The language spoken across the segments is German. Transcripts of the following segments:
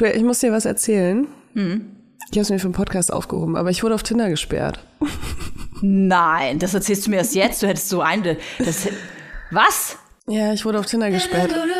Du, ich muss dir was erzählen. Hm. Ich habe es mir für den Podcast aufgehoben, aber ich wurde auf Tinder gesperrt. Nein, das erzählst du mir erst jetzt. Du hättest so eine. Das, was? Ja, ich wurde auf Tinder gesperrt.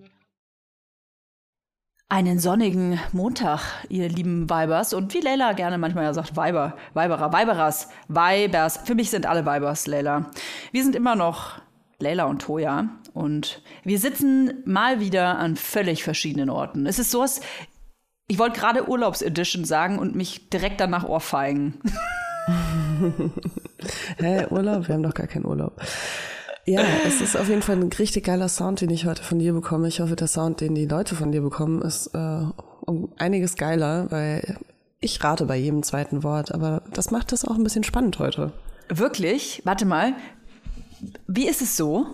einen sonnigen Montag, ihr lieben Weibers. Und wie Leila gerne manchmal ja sagt, Weiber, Weiberer, Weiberas, Weibers. Für mich sind alle Weibers, Leila. Wir sind immer noch Leila und Toya. Und wir sitzen mal wieder an völlig verschiedenen Orten. Es ist sowas, ich wollte gerade Urlaubsedition sagen und mich direkt danach ohrfeigen. Hä, Urlaub? Wir haben doch gar keinen Urlaub. Ja, es ist auf jeden Fall ein richtig geiler Sound, den ich heute von dir bekomme. Ich hoffe, der Sound, den die Leute von dir bekommen, ist äh, um einiges geiler, weil ich rate bei jedem zweiten Wort, aber das macht das auch ein bisschen spannend heute. Wirklich? Warte mal. Wie ist es so?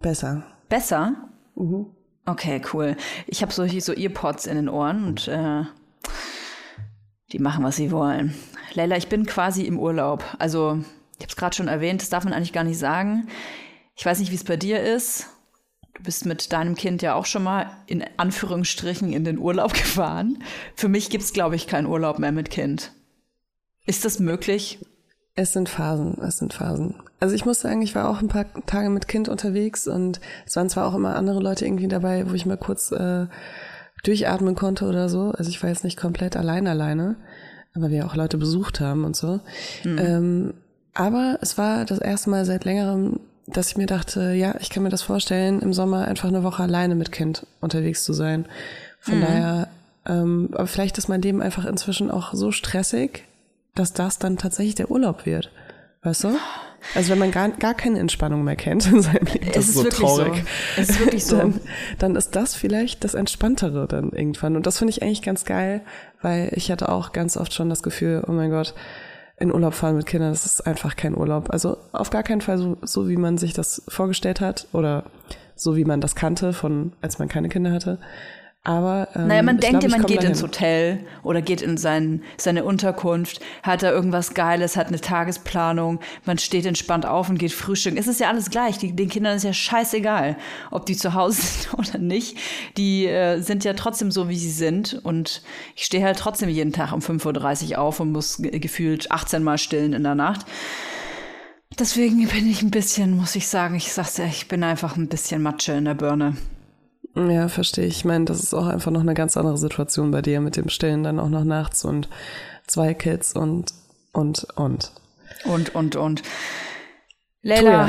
Besser. Besser? Mhm. Okay, cool. Ich habe solche so Earpods in den Ohren und äh, die machen, was sie wollen. Leila, ich bin quasi im Urlaub. Also, ich habe es gerade schon erwähnt, das darf man eigentlich gar nicht sagen. Ich weiß nicht, wie es bei dir ist. Du bist mit deinem Kind ja auch schon mal in Anführungsstrichen in den Urlaub gefahren. Für mich gibt es, glaube ich, keinen Urlaub mehr mit Kind. Ist das möglich? Es sind Phasen, es sind Phasen. Also ich muss sagen, ich war auch ein paar Tage mit Kind unterwegs und es waren zwar auch immer andere Leute irgendwie dabei, wo ich mal kurz äh, durchatmen konnte oder so. Also ich war jetzt nicht komplett allein alleine, aber wir auch Leute besucht haben und so. Mhm. Ähm, aber es war das erste Mal seit längerem dass ich mir dachte, ja, ich kann mir das vorstellen, im Sommer einfach eine Woche alleine mit Kind unterwegs zu sein. Von mhm. daher, ähm, aber vielleicht ist mein Leben einfach inzwischen auch so stressig, dass das dann tatsächlich der Urlaub wird. Weißt du? Also wenn man gar, gar keine Entspannung mehr kennt in seinem Leben, das Es ist so traurig. so. Es ist wirklich so. Dann, dann ist das vielleicht das Entspanntere dann irgendwann. Und das finde ich eigentlich ganz geil, weil ich hatte auch ganz oft schon das Gefühl, oh mein Gott, in Urlaub fahren mit Kindern, das ist einfach kein Urlaub. Also auf gar keinen Fall so, so wie man sich das vorgestellt hat oder so wie man das kannte, von als man keine Kinder hatte. Aber ähm, Naja, man denkt glaub, man geht dahin. ins Hotel oder geht in sein, seine Unterkunft, hat da irgendwas Geiles, hat eine Tagesplanung, man steht entspannt auf und geht frühstücken. Es ist ja alles gleich. Die, den Kindern ist ja scheißegal, ob die zu Hause sind oder nicht. Die äh, sind ja trotzdem so, wie sie sind. Und ich stehe halt trotzdem jeden Tag um 5.30 Uhr auf und muss ge- gefühlt 18 Mal stillen in der Nacht. Deswegen bin ich ein bisschen, muss ich sagen, ich sag's ja, ich bin einfach ein bisschen Matsche in der Birne. Ja, verstehe ich. Meine, das ist auch einfach noch eine ganz andere Situation bei dir mit dem Stillen dann auch noch nachts und zwei Kids und, und, und. Und, und, und. Leila,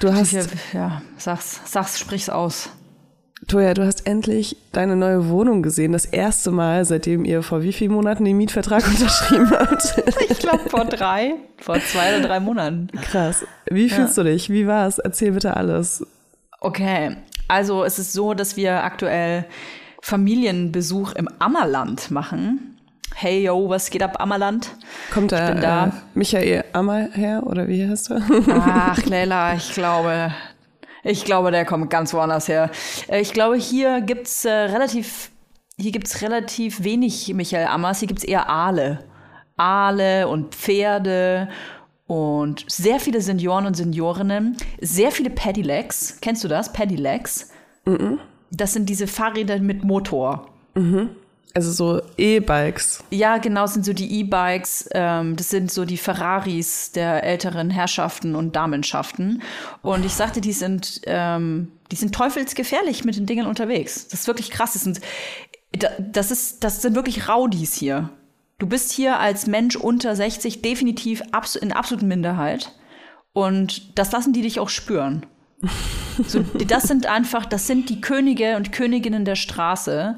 du hast, Ja, ja, sag's, sag's, sprich's aus. Toja, du hast endlich deine neue Wohnung gesehen. Das erste Mal, seitdem ihr vor wie vielen Monaten den Mietvertrag unterschrieben habt. Ich glaube vor drei, vor zwei oder drei Monaten. Krass. Wie fühlst du dich? Wie war's? Erzähl bitte alles. Okay, also es ist so, dass wir aktuell Familienbesuch im Ammerland machen. Hey yo, was geht ab, Ammerland? Kommt da, bin da. Äh, Michael Ammer her oder wie heißt er? Ach, Leila, ich glaube, ich glaube, der kommt ganz woanders her. Äh, Ich glaube, hier gibt's äh, relativ, hier gibt's relativ wenig Michael Ammers. Hier gibt's eher Aale. Aale und Pferde und sehr viele Senioren und Seniorinnen. Sehr viele Pedelecs. Kennst du das? Pedelecs? Das sind diese Fahrräder mit Motor. Also so E-Bikes. Ja, genau, sind so die E-Bikes, ähm, das sind so die Ferraris der älteren Herrschaften und Damenschaften. Und ich sagte, die sind, ähm, die sind teufelsgefährlich mit den Dingen unterwegs. Das ist wirklich krass. Das sind, da- das ist, das sind wirklich Raudis hier. Du bist hier als Mensch unter 60 definitiv abs in absoluten Minderheit. Und das lassen die dich auch spüren. So, das sind einfach, das sind die Könige und Königinnen der Straße.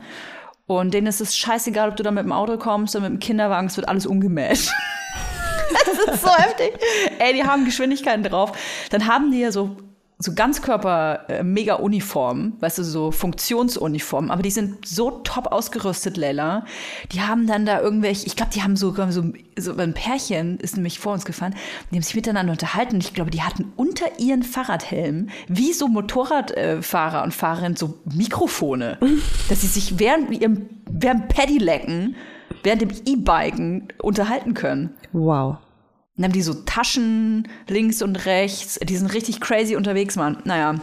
Und denen ist es scheißegal, ob du da mit dem Auto kommst oder mit dem Kinderwagen, es wird alles umgemäht. das ist so heftig. Ey, die haben Geschwindigkeiten drauf. Dann haben die ja so, so Ganzkörper-Mega-Uniformen, weißt du, so Funktionsuniformen, aber die sind so top ausgerüstet, Leila. Die haben dann da irgendwelche, ich glaube, die haben sogar so, so ein Pärchen ist nämlich vor uns gefahren, die haben sich miteinander unterhalten. Ich glaube, die hatten unter ihren Fahrradhelmen, wie so Motorradfahrer und Fahrerinnen, so Mikrofone, dass sie sich während ihrem, während Paddylecken, während dem E-Biken unterhalten können. Wow. Dann haben die so Taschen links und rechts. Die sind richtig crazy unterwegs, Mann. Naja,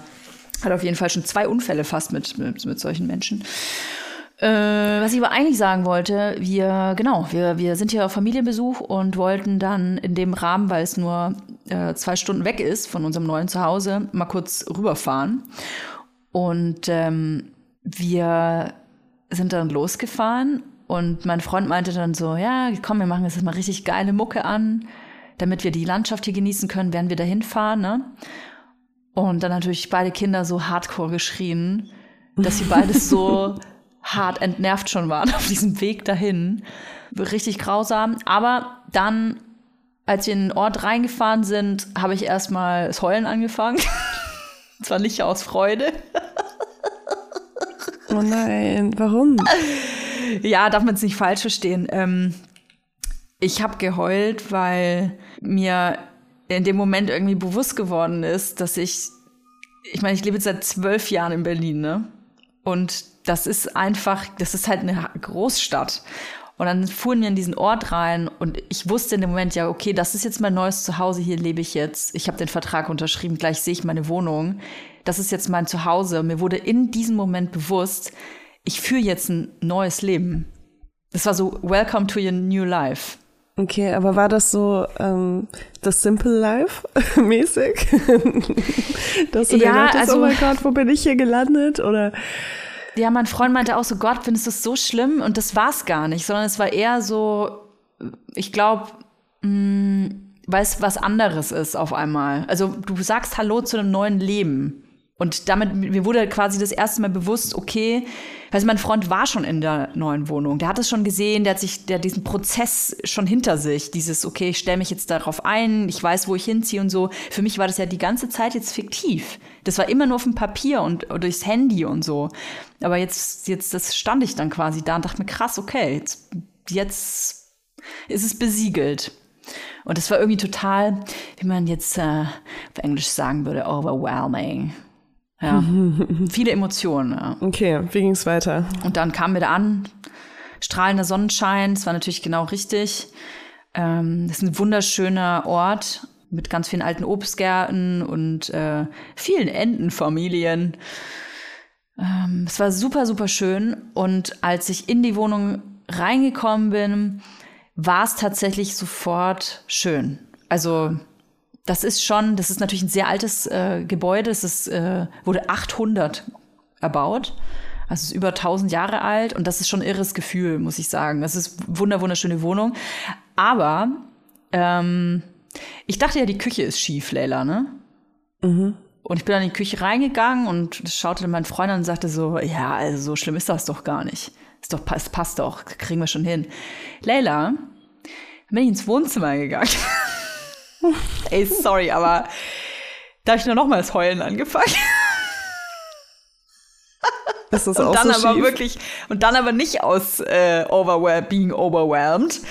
hat auf jeden Fall schon zwei Unfälle fast mit, mit, mit solchen Menschen. Äh, was ich aber eigentlich sagen wollte, wir, genau, wir, wir sind hier auf Familienbesuch und wollten dann in dem Rahmen, weil es nur äh, zwei Stunden weg ist von unserem neuen Zuhause, mal kurz rüberfahren. Und ähm, wir sind dann losgefahren und mein Freund meinte dann so, ja, komm, wir machen jetzt mal richtig geile Mucke an, damit wir die Landschaft hier genießen können, während wir dahin fahren, ne? Und dann natürlich beide Kinder so hardcore geschrien, dass sie beides so hart entnervt schon waren auf diesem Weg dahin. Richtig grausam. Aber dann, als wir in den Ort reingefahren sind, habe ich erstmal das Heulen angefangen. Und zwar nicht aus Freude. Oh nein, warum? Ja, darf man es nicht falsch verstehen. Ähm, ich habe geheult, weil mir in dem Moment irgendwie bewusst geworden ist, dass ich, ich meine, ich lebe jetzt seit zwölf Jahren in Berlin, ne? Und das ist einfach, das ist halt eine Großstadt. Und dann fuhren wir in diesen Ort rein und ich wusste in dem Moment, ja, okay, das ist jetzt mein neues Zuhause, hier lebe ich jetzt. Ich habe den Vertrag unterschrieben, gleich sehe ich meine Wohnung. Das ist jetzt mein Zuhause. Mir wurde in diesem Moment bewusst, ich führe jetzt ein neues Leben. Das war so, welcome to your new life. Okay, aber war das so ähm, das Simple Life mäßig? Dass du dir Ja, dachtest, also- oh mein Gott, wo bin ich hier gelandet? Oder Ja, mein Freund meinte auch so, Gott, findest du das so schlimm? Und das war es gar nicht, sondern es war eher so, ich glaube, weil es was anderes ist auf einmal. Also du sagst Hallo zu einem neuen Leben. Und damit, mir wurde quasi das erste Mal bewusst, okay, also mein Freund war schon in der neuen Wohnung. Der hat es schon gesehen, der hat sich, der hat diesen Prozess schon hinter sich. Dieses, okay, ich stelle mich jetzt darauf ein, ich weiß, wo ich hinziehe und so. Für mich war das ja die ganze Zeit jetzt fiktiv. Das war immer nur auf dem Papier und durchs Handy und so. Aber jetzt, jetzt, das stand ich dann quasi da und dachte mir, krass, okay, jetzt, jetzt ist es besiegelt. Und das war irgendwie total, wie man jetzt äh, auf Englisch sagen würde, overwhelming. Ja, viele Emotionen. Ja. Okay, wie ging's weiter? Und dann kamen wir da an, strahlender Sonnenschein, das war natürlich genau richtig. Ähm, das ist ein wunderschöner Ort mit ganz vielen alten Obstgärten und äh, vielen Entenfamilien. Ähm, es war super, super schön. Und als ich in die Wohnung reingekommen bin, war es tatsächlich sofort schön. Also das ist schon, das ist natürlich ein sehr altes äh, Gebäude. Es ist, äh, wurde 800 erbaut. Also es ist über 1000 Jahre alt und das ist schon ein irres Gefühl, muss ich sagen. Das ist wunder wunderschöne Wohnung. Aber ähm, ich dachte ja, die Küche ist schief, Leila, ne? Mhm. Und ich bin dann in die Küche reingegangen und schaute dann meinen Freund an und sagte so, ja, also so schlimm ist das doch gar nicht. Ist doch, es passt doch, kriegen wir schon hin. Leila, bin ich ins Wohnzimmer gegangen. Ey, sorry, aber da habe ich nur noch mal das Heulen angefangen. Ist das und auch dann so aber schief? wirklich und dann aber nicht aus äh, overwhel being overwhelmed,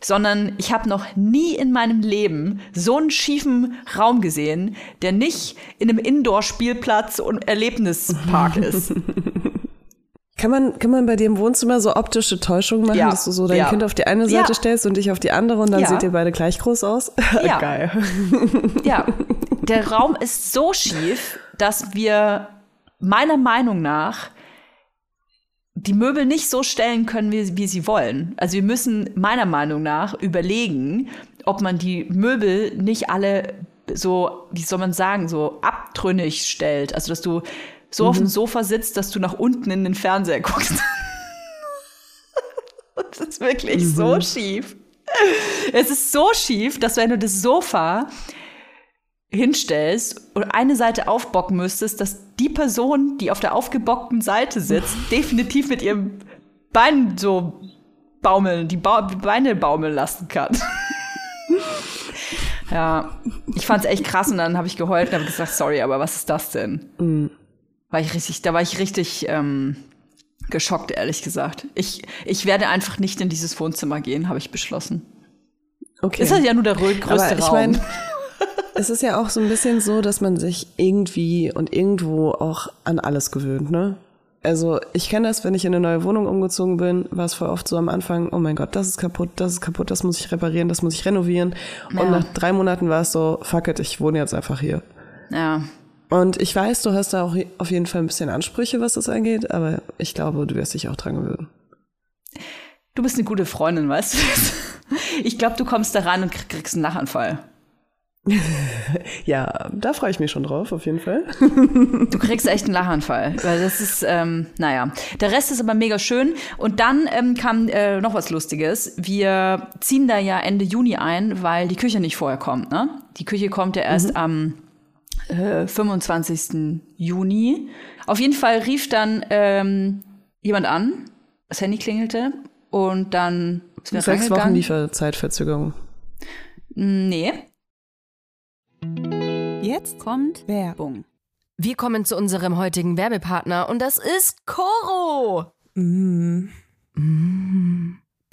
sondern ich habe noch nie in meinem Leben so einen schiefen Raum gesehen, der nicht in einem Indoor-Spielplatz und Erlebnispark ist. Kann man, kann man bei dir im Wohnzimmer so optische Täuschungen machen, Ja. dass du so dein Ja. Kind auf die eine Seite Ja. stellst und dich auf die andere und dann seht ihr beide gleich groß aus? Ja. Geil. Ja, der Raum ist so schief, dass wir meiner Meinung nach die Möbel nicht so stellen können, wie, wie sie wollen. Also wir müssen meiner Meinung nach überlegen, ob man die Möbel nicht alle so, wie soll man sagen, so abtrünnig stellt. Also dass du so auf dem Sofa sitzt, dass du nach unten in den Fernseher guckst. das ist wirklich so schief. Es ist so schief, dass wenn du das Sofa hinstellst und eine Seite aufbocken müsstest, dass die Person, die auf der aufgebockten Seite sitzt, definitiv mit ihrem Bein so baumeln, die, ba die Beine baumeln lassen kann. ja, ich fand's echt krass und dann habe ich geheult und habe gesagt, sorry, aber was ist das denn? War ich richtig, da war ich richtig ähm, geschockt, ehrlich gesagt. Ich, ich werde einfach nicht in dieses Wohnzimmer gehen, habe ich beschlossen. Okay. Ist das ja nur der rö- größte Aber ich Raum. meine, es ist ja auch so ein bisschen so, dass man sich irgendwie und irgendwo auch an alles gewöhnt, ne? Also ich kenne das, wenn ich in eine neue Wohnung umgezogen bin, war es voll oft so am Anfang, oh mein Gott, das ist kaputt, das ist kaputt, das muss ich reparieren, das muss ich renovieren. Ja. Und nach drei Monaten war es so, fuck it, ich wohne jetzt einfach hier. ja. Und ich weiß, du hast da auch auf jeden Fall ein bisschen Ansprüche, was das angeht, aber ich glaube, du wirst dich auch dran gewöhnen. Du bist eine gute Freundin, weißt du? Ich glaube, du kommst da rein und krieg- kriegst einen Lachanfall. Ja, da freue ich mich schon drauf, auf jeden Fall. Du kriegst echt einen Lachanfall. Weil das ist, ähm, naja. Der Rest ist aber mega schön. Und dann ähm, kam äh, noch was Lustiges. Wir ziehen da ja Ende Juni ein, weil die Küche nicht vorher kommt. Ne? Die Küche kommt ja erst am äh, 25. Juni. Auf jeden Fall rief dann ähm, jemand an. Das Handy klingelte. Und dann sind wir Sechs Wochen. Lieferzeitverzögerung. Nee. Jetzt kommt Werbung. Wir kommen zu unserem heutigen Werbepartner und das ist Coro. Mm.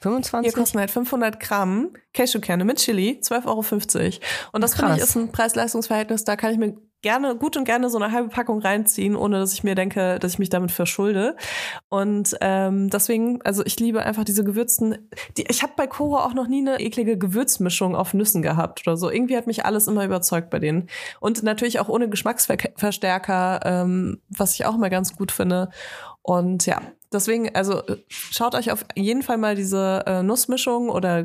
25? Hier kosten halt 500 Gramm Cashewkerne mit Chili, 12,50 Euro. Und das finde ich ist ein Preis-Leistungs-Verhältnis, da kann ich mir gerne, gut und gerne so eine halbe Packung reinziehen, ohne dass ich mir denke, dass ich mich damit verschulde. Und ähm, deswegen, also ich liebe einfach diese gewürzten, die, ich habe bei Koro auch noch nie eine eklige Gewürzmischung auf Nüssen gehabt oder so. Irgendwie hat mich alles immer überzeugt bei denen. Und natürlich auch ohne Geschmacksverstärker, ähm, was ich auch immer ganz gut finde. Und ja, deswegen, also äh, schaut euch auf jeden Fall mal diese äh, Nussmischung oder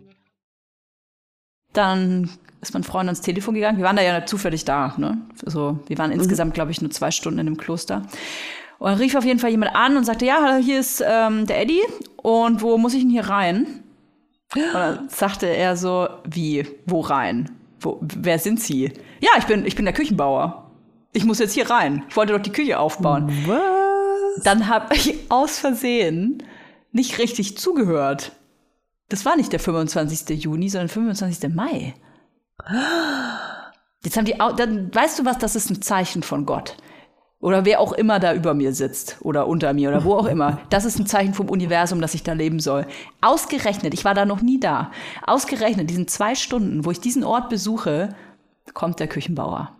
Dann ist mein Freund ans Telefon gegangen. Wir waren da ja zufällig da. Ne? Also, wir waren insgesamt, glaube ich, nur zwei Stunden in dem Kloster. Und dann rief auf jeden Fall jemand an und sagte, ja, hallo, hier ist ähm, der Eddie. Und wo muss ich denn hier rein? Und dann sagte er so, wie, wo rein? Wo, wer sind Sie? Ja, ich bin, ich bin der Küchenbauer. Ich muss jetzt hier rein. Ich wollte doch die Küche aufbauen. Was? Dann habe ich aus Versehen nicht richtig zugehört. Das war nicht der 25. Juni, sondern 25. Mai. Jetzt haben die, dann weißt du was, das ist ein Zeichen von Gott. Oder wer auch immer da über mir sitzt oder unter mir oder wo auch immer. Das ist ein Zeichen vom Universum, dass ich da leben soll. Ausgerechnet, ich war da noch nie da. Ausgerechnet, diesen zwei Stunden, wo ich diesen Ort besuche, kommt der Küchenbauer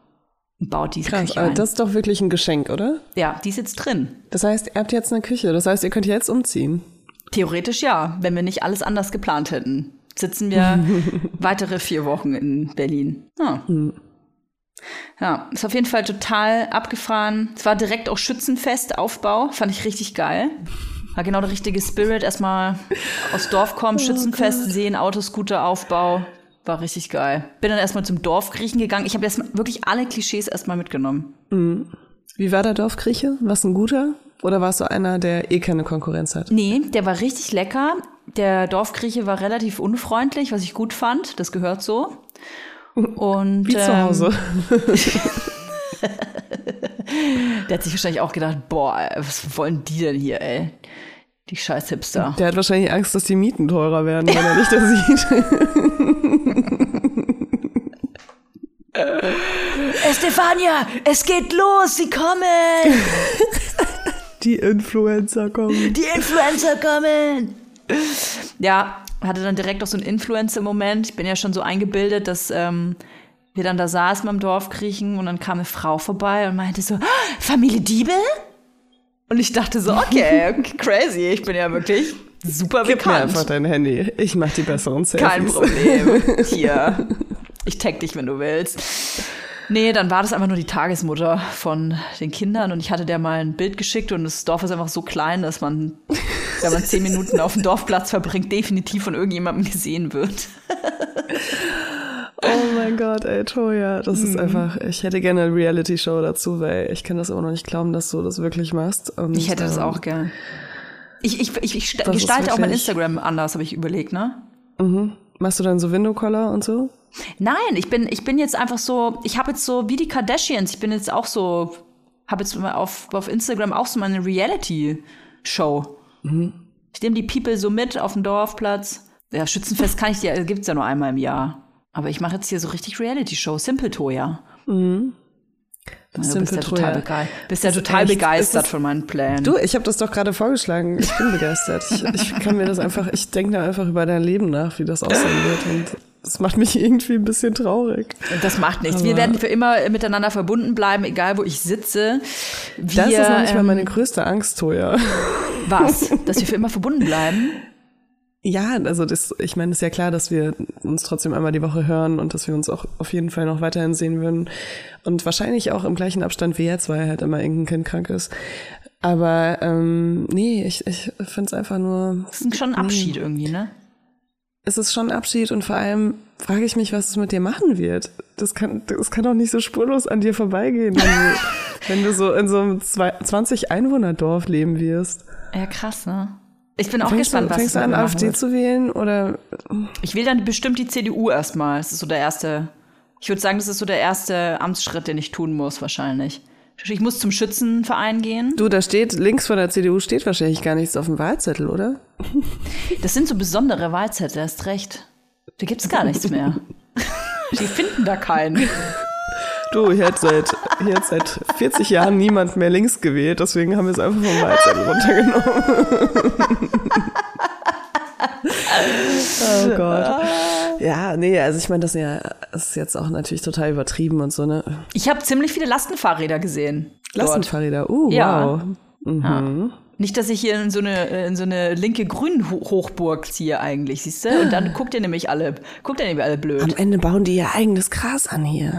und baut diese Krass, Küche ein. das ist doch wirklich ein Geschenk, oder? ja, die sitzt drin. Das heißt, ihr habt jetzt eine Küche. Das heißt, ihr könnt jetzt umziehen. Theoretisch ja, wenn wir nicht alles anders geplant hätten. Sitzen wir weitere vier Wochen in Berlin. Ja. ja, ist auf jeden Fall total abgefahren. Es war direkt auch Schützenfest, Aufbau, fand ich richtig geil. War genau der richtige Spirit. Erstmal aus Dorf kommen, Schützenfest sehen, Autoscooter, Aufbau. War richtig geil. Bin dann erstmal zum Dorfgriechen gegangen. Ich habe wirklich alle Klischees erstmal mitgenommen. Wie war der Dorfgrieche? Was ein guter? Oder warst du einer, der eh keine Konkurrenz hat? Nee, der war richtig lecker. Der Dorfgrieche war relativ unfreundlich, was ich gut fand. Das gehört so. Und Wie zu ähm, Hause. Der hat sich wahrscheinlich auch gedacht, boah, was wollen die denn hier, ey? Die scheiß Hipster. Der hat wahrscheinlich Angst, dass die Mieten teurer werden, wenn er nicht da sieht. Estefania, es geht los, sie kommen! Die Influencer kommen. Die Influencer kommen! Ja, hatte dann direkt auch so einen Influencer-Moment. Ich bin ja schon so eingebildet, dass ähm, wir dann da saßen beim Dorfkriechen und dann kam eine Frau vorbei und meinte so, "Ah, Familie Diebel? Und ich dachte so, okay, okay, crazy, ich bin ja wirklich super Gib mir bekannt. einfach dein Handy. Ich mach die besseren Selfies. Kein Problem. Hier. Ich tag dich, wenn du willst. Nee, dann war das einfach nur die Tagesmutter von den Kindern und ich hatte der mal ein Bild geschickt und das Dorf ist einfach so klein, dass man, wenn man zehn Minuten auf dem Dorfplatz verbringt, definitiv von irgendjemandem gesehen wird. Oh mein Gott, ey, Toya. Das Mhm. ist einfach, ich hätte gerne eine Reality-Show dazu, weil ich kann das immer noch nicht glauben, dass du das wirklich machst. Und, Ich hätte das ähm, auch gern. Ich, ich, ich, ich gestalte auch mein Instagram anders, habe ich überlegt, ne? Machst du dann so Window-Collar und so? Nein, ich bin, ich bin jetzt einfach so, ich habe jetzt so wie die Kardashians, ich bin jetzt auch so, habe jetzt auf, auf Instagram auch so meine Reality-Show. Ich nehme die People so mit auf dem Dorfplatz. Ja, Schützenfest kann ich dir, gibt's ja nur einmal im Jahr. Aber ich mache jetzt hier so richtig Reality-Show, Simple Toya. Mhm. Du bist ja total, bege bist ja total echt- begeistert von meinen Plänen. Du, ich habe das doch gerade vorgeschlagen. Ich bin begeistert. Ich, ich kann mir das einfach, ich denke da einfach über dein Leben nach, wie das aussehen wird. Und das macht mich irgendwie ein bisschen traurig. Das macht nichts. Wir Aber- werden für immer miteinander verbunden bleiben, egal wo ich sitze. Wir, Das ist noch nicht mal ähm, meine größte Angst, Toja. Was? Dass wir für immer verbunden bleiben? Ja, also das, ich meine, ist ja klar, dass wir uns trotzdem einmal die Woche hören und dass wir uns auch auf jeden Fall noch weiterhin sehen würden. Und wahrscheinlich auch im gleichen Abstand wie jetzt, weil halt immer irgendein Kind krank ist. Aber ähm, nee, ich, ich finde es einfach nur. Das ist schon ein Abschied irgendwie, ne? Es ist schon ein Abschied und vor allem frage ich mich, was es mit dir machen wird. Das kann, das kann doch nicht so spurlos an dir vorbeigehen, wenn du, wenn du so in so einem zwei- 20 Einwohnerdorf leben wirst. Ja, krass, ne? Ich bin auch Fängst gespannt, du, was fängst es du an, AfD wird. zu wählen oder Ich will dann bestimmt die CDU erstmal. Das ist so der erste. Ich würde sagen, das ist so der erste Amtsschritt, den ich tun muss, wahrscheinlich. Ich muss zum Schützenverein gehen. Du, da steht, links von der CDU steht wahrscheinlich gar nichts auf dem Wahlzettel, oder? Das sind so besondere Wahlzettel, hast recht. Da gibt's gar nichts mehr. Die finden da keinen. Du, hier hat seit, hier hat seit 40 Jahren niemand mehr links gewählt, deswegen haben wir es einfach vom Wahlzettel runtergenommen. oh Gott. Ja, nee, also ich meine, das ist ja das ist jetzt auch natürlich total übertrieben und so, ne? Ich habe ziemlich viele Lastenfahrräder gesehen. Lastenfahrräder, uh, Ja. wow. Mhm. Nicht, dass ich hier in so eine, in so eine linke Grün-Hochburg ziehe eigentlich, siehst du? Und dann guckt ihr nämlich alle, guckt ihr nämlich alle blöd. Am Ende bauen die ihr eigenes Gras an hier.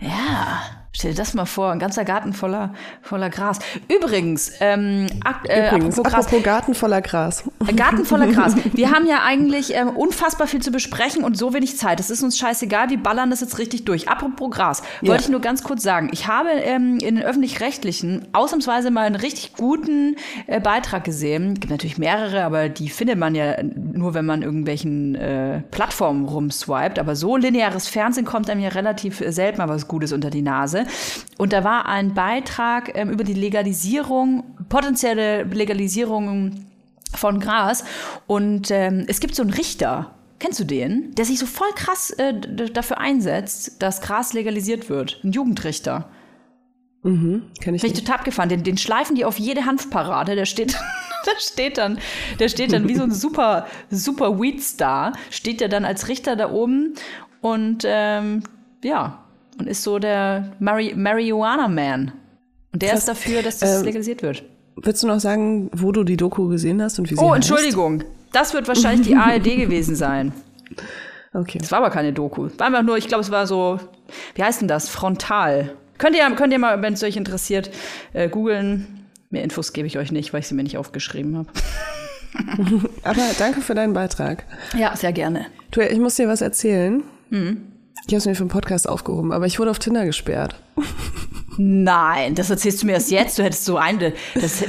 Ja, stell dir das mal vor, ein ganzer Garten voller, voller Gras. Übrigens, ähm, äh, Übrigens, apropos Gras, apropos Garten voller Gras. Ein Garten voller Gras. Wir haben ja eigentlich ähm, unfassbar viel zu besprechen und so wenig Zeit. Es ist uns scheißegal, wir ballern das jetzt richtig durch. Apropos Gras, wollte Ja. ich nur ganz kurz sagen. Ich habe ähm, in den Öffentlich-Rechtlichen ausnahmsweise mal einen richtig guten äh, Beitrag gesehen. Es gibt natürlich mehrere, aber die findet man ja nur, wenn man irgendwelchen äh, Plattformen rumswiped. Aber so lineares Fernsehen kommt einem ja relativ äh, selten mal was Gutes unter die Nase. Und da war ein Beitrag ähm, über die Legalisierung, potenzielle Legalisierung von Gras. Und ähm, es gibt so einen Richter, kennst du den? Der sich so voll krass äh, dafür einsetzt, dass Gras legalisiert wird. Ein Jugendrichter. Kenn ich Bin ich total abgefahren. Den, den schleifen die auf jede Hanfparade. Der steht, der steht dann, der steht dann wie so ein super, super Weed-Star. Steht der dann als Richter da oben und ähm, ja, und ist so der Mari Marihuana-Man. Und der Krass. ist dafür, dass das Ähm, legalisiert wird. Willst du noch sagen, wo du die Doku gesehen hast und wie sie Oh, heißt? Entschuldigung. Das wird wahrscheinlich die ARD gewesen sein. Okay. Es war aber keine Doku. War einfach nur, ich glaube, es war so, wie heißt denn das? Frontal. Könnt ihr, könnt ihr mal, wenn es euch interessiert, äh, googeln. Mehr Infos gebe ich euch nicht, weil ich sie mir nicht aufgeschrieben habe. Aber danke für deinen Beitrag. Ja, sehr gerne. Du, ich muss dir was erzählen. Hm. Ich habe es mir für den Podcast aufgehoben, aber ich wurde auf Tinder gesperrt. Nein, das erzählst du mir erst jetzt. Du hättest so eine. Das,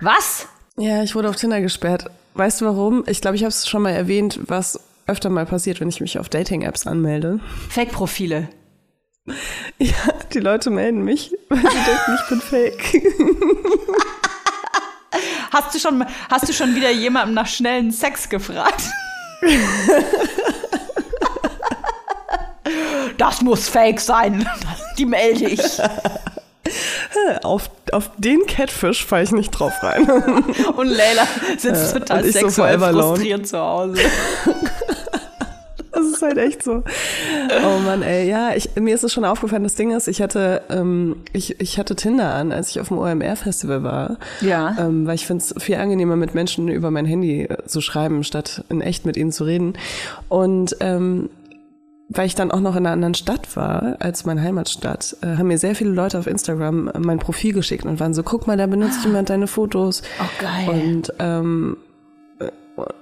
was? Ja, ich wurde auf Tinder gesperrt. Weißt du warum? Ich glaube, ich habe es schon mal erwähnt, was öfter mal passiert, wenn ich mich auf Dating-Apps anmelde. Fake-Profile. Ja, die Leute melden mich, weil sie denken, ich bin fake. Hast du schon, hast du schon wieder jemandem nach schnellen Sex gefragt? Das muss fake sein. Die melde ich. auf, auf den Catfish falle ich nicht drauf rein. Und Leila sitzt Äh, total ich so sexuell forever alone. frustriert zu Hause. Das ist halt echt so. Oh Mann, ey, ja, ich, mir ist es schon aufgefallen. Das Ding ist, ich hatte, ähm, ich, ich hatte Tinder an, als ich auf dem OMR-Festival war. Ja. Ähm, weil ich finde es viel angenehmer, mit Menschen über mein Handy äh, zu schreiben, statt in echt mit ihnen zu reden. Und ähm, weil ich dann auch noch in einer anderen Stadt war als meine Heimatstadt, äh, haben mir sehr viele Leute auf Instagram äh, mein Profil geschickt und waren so, guck mal, da benutzt jemand deine Fotos. Oh, geil. Und ähm, äh,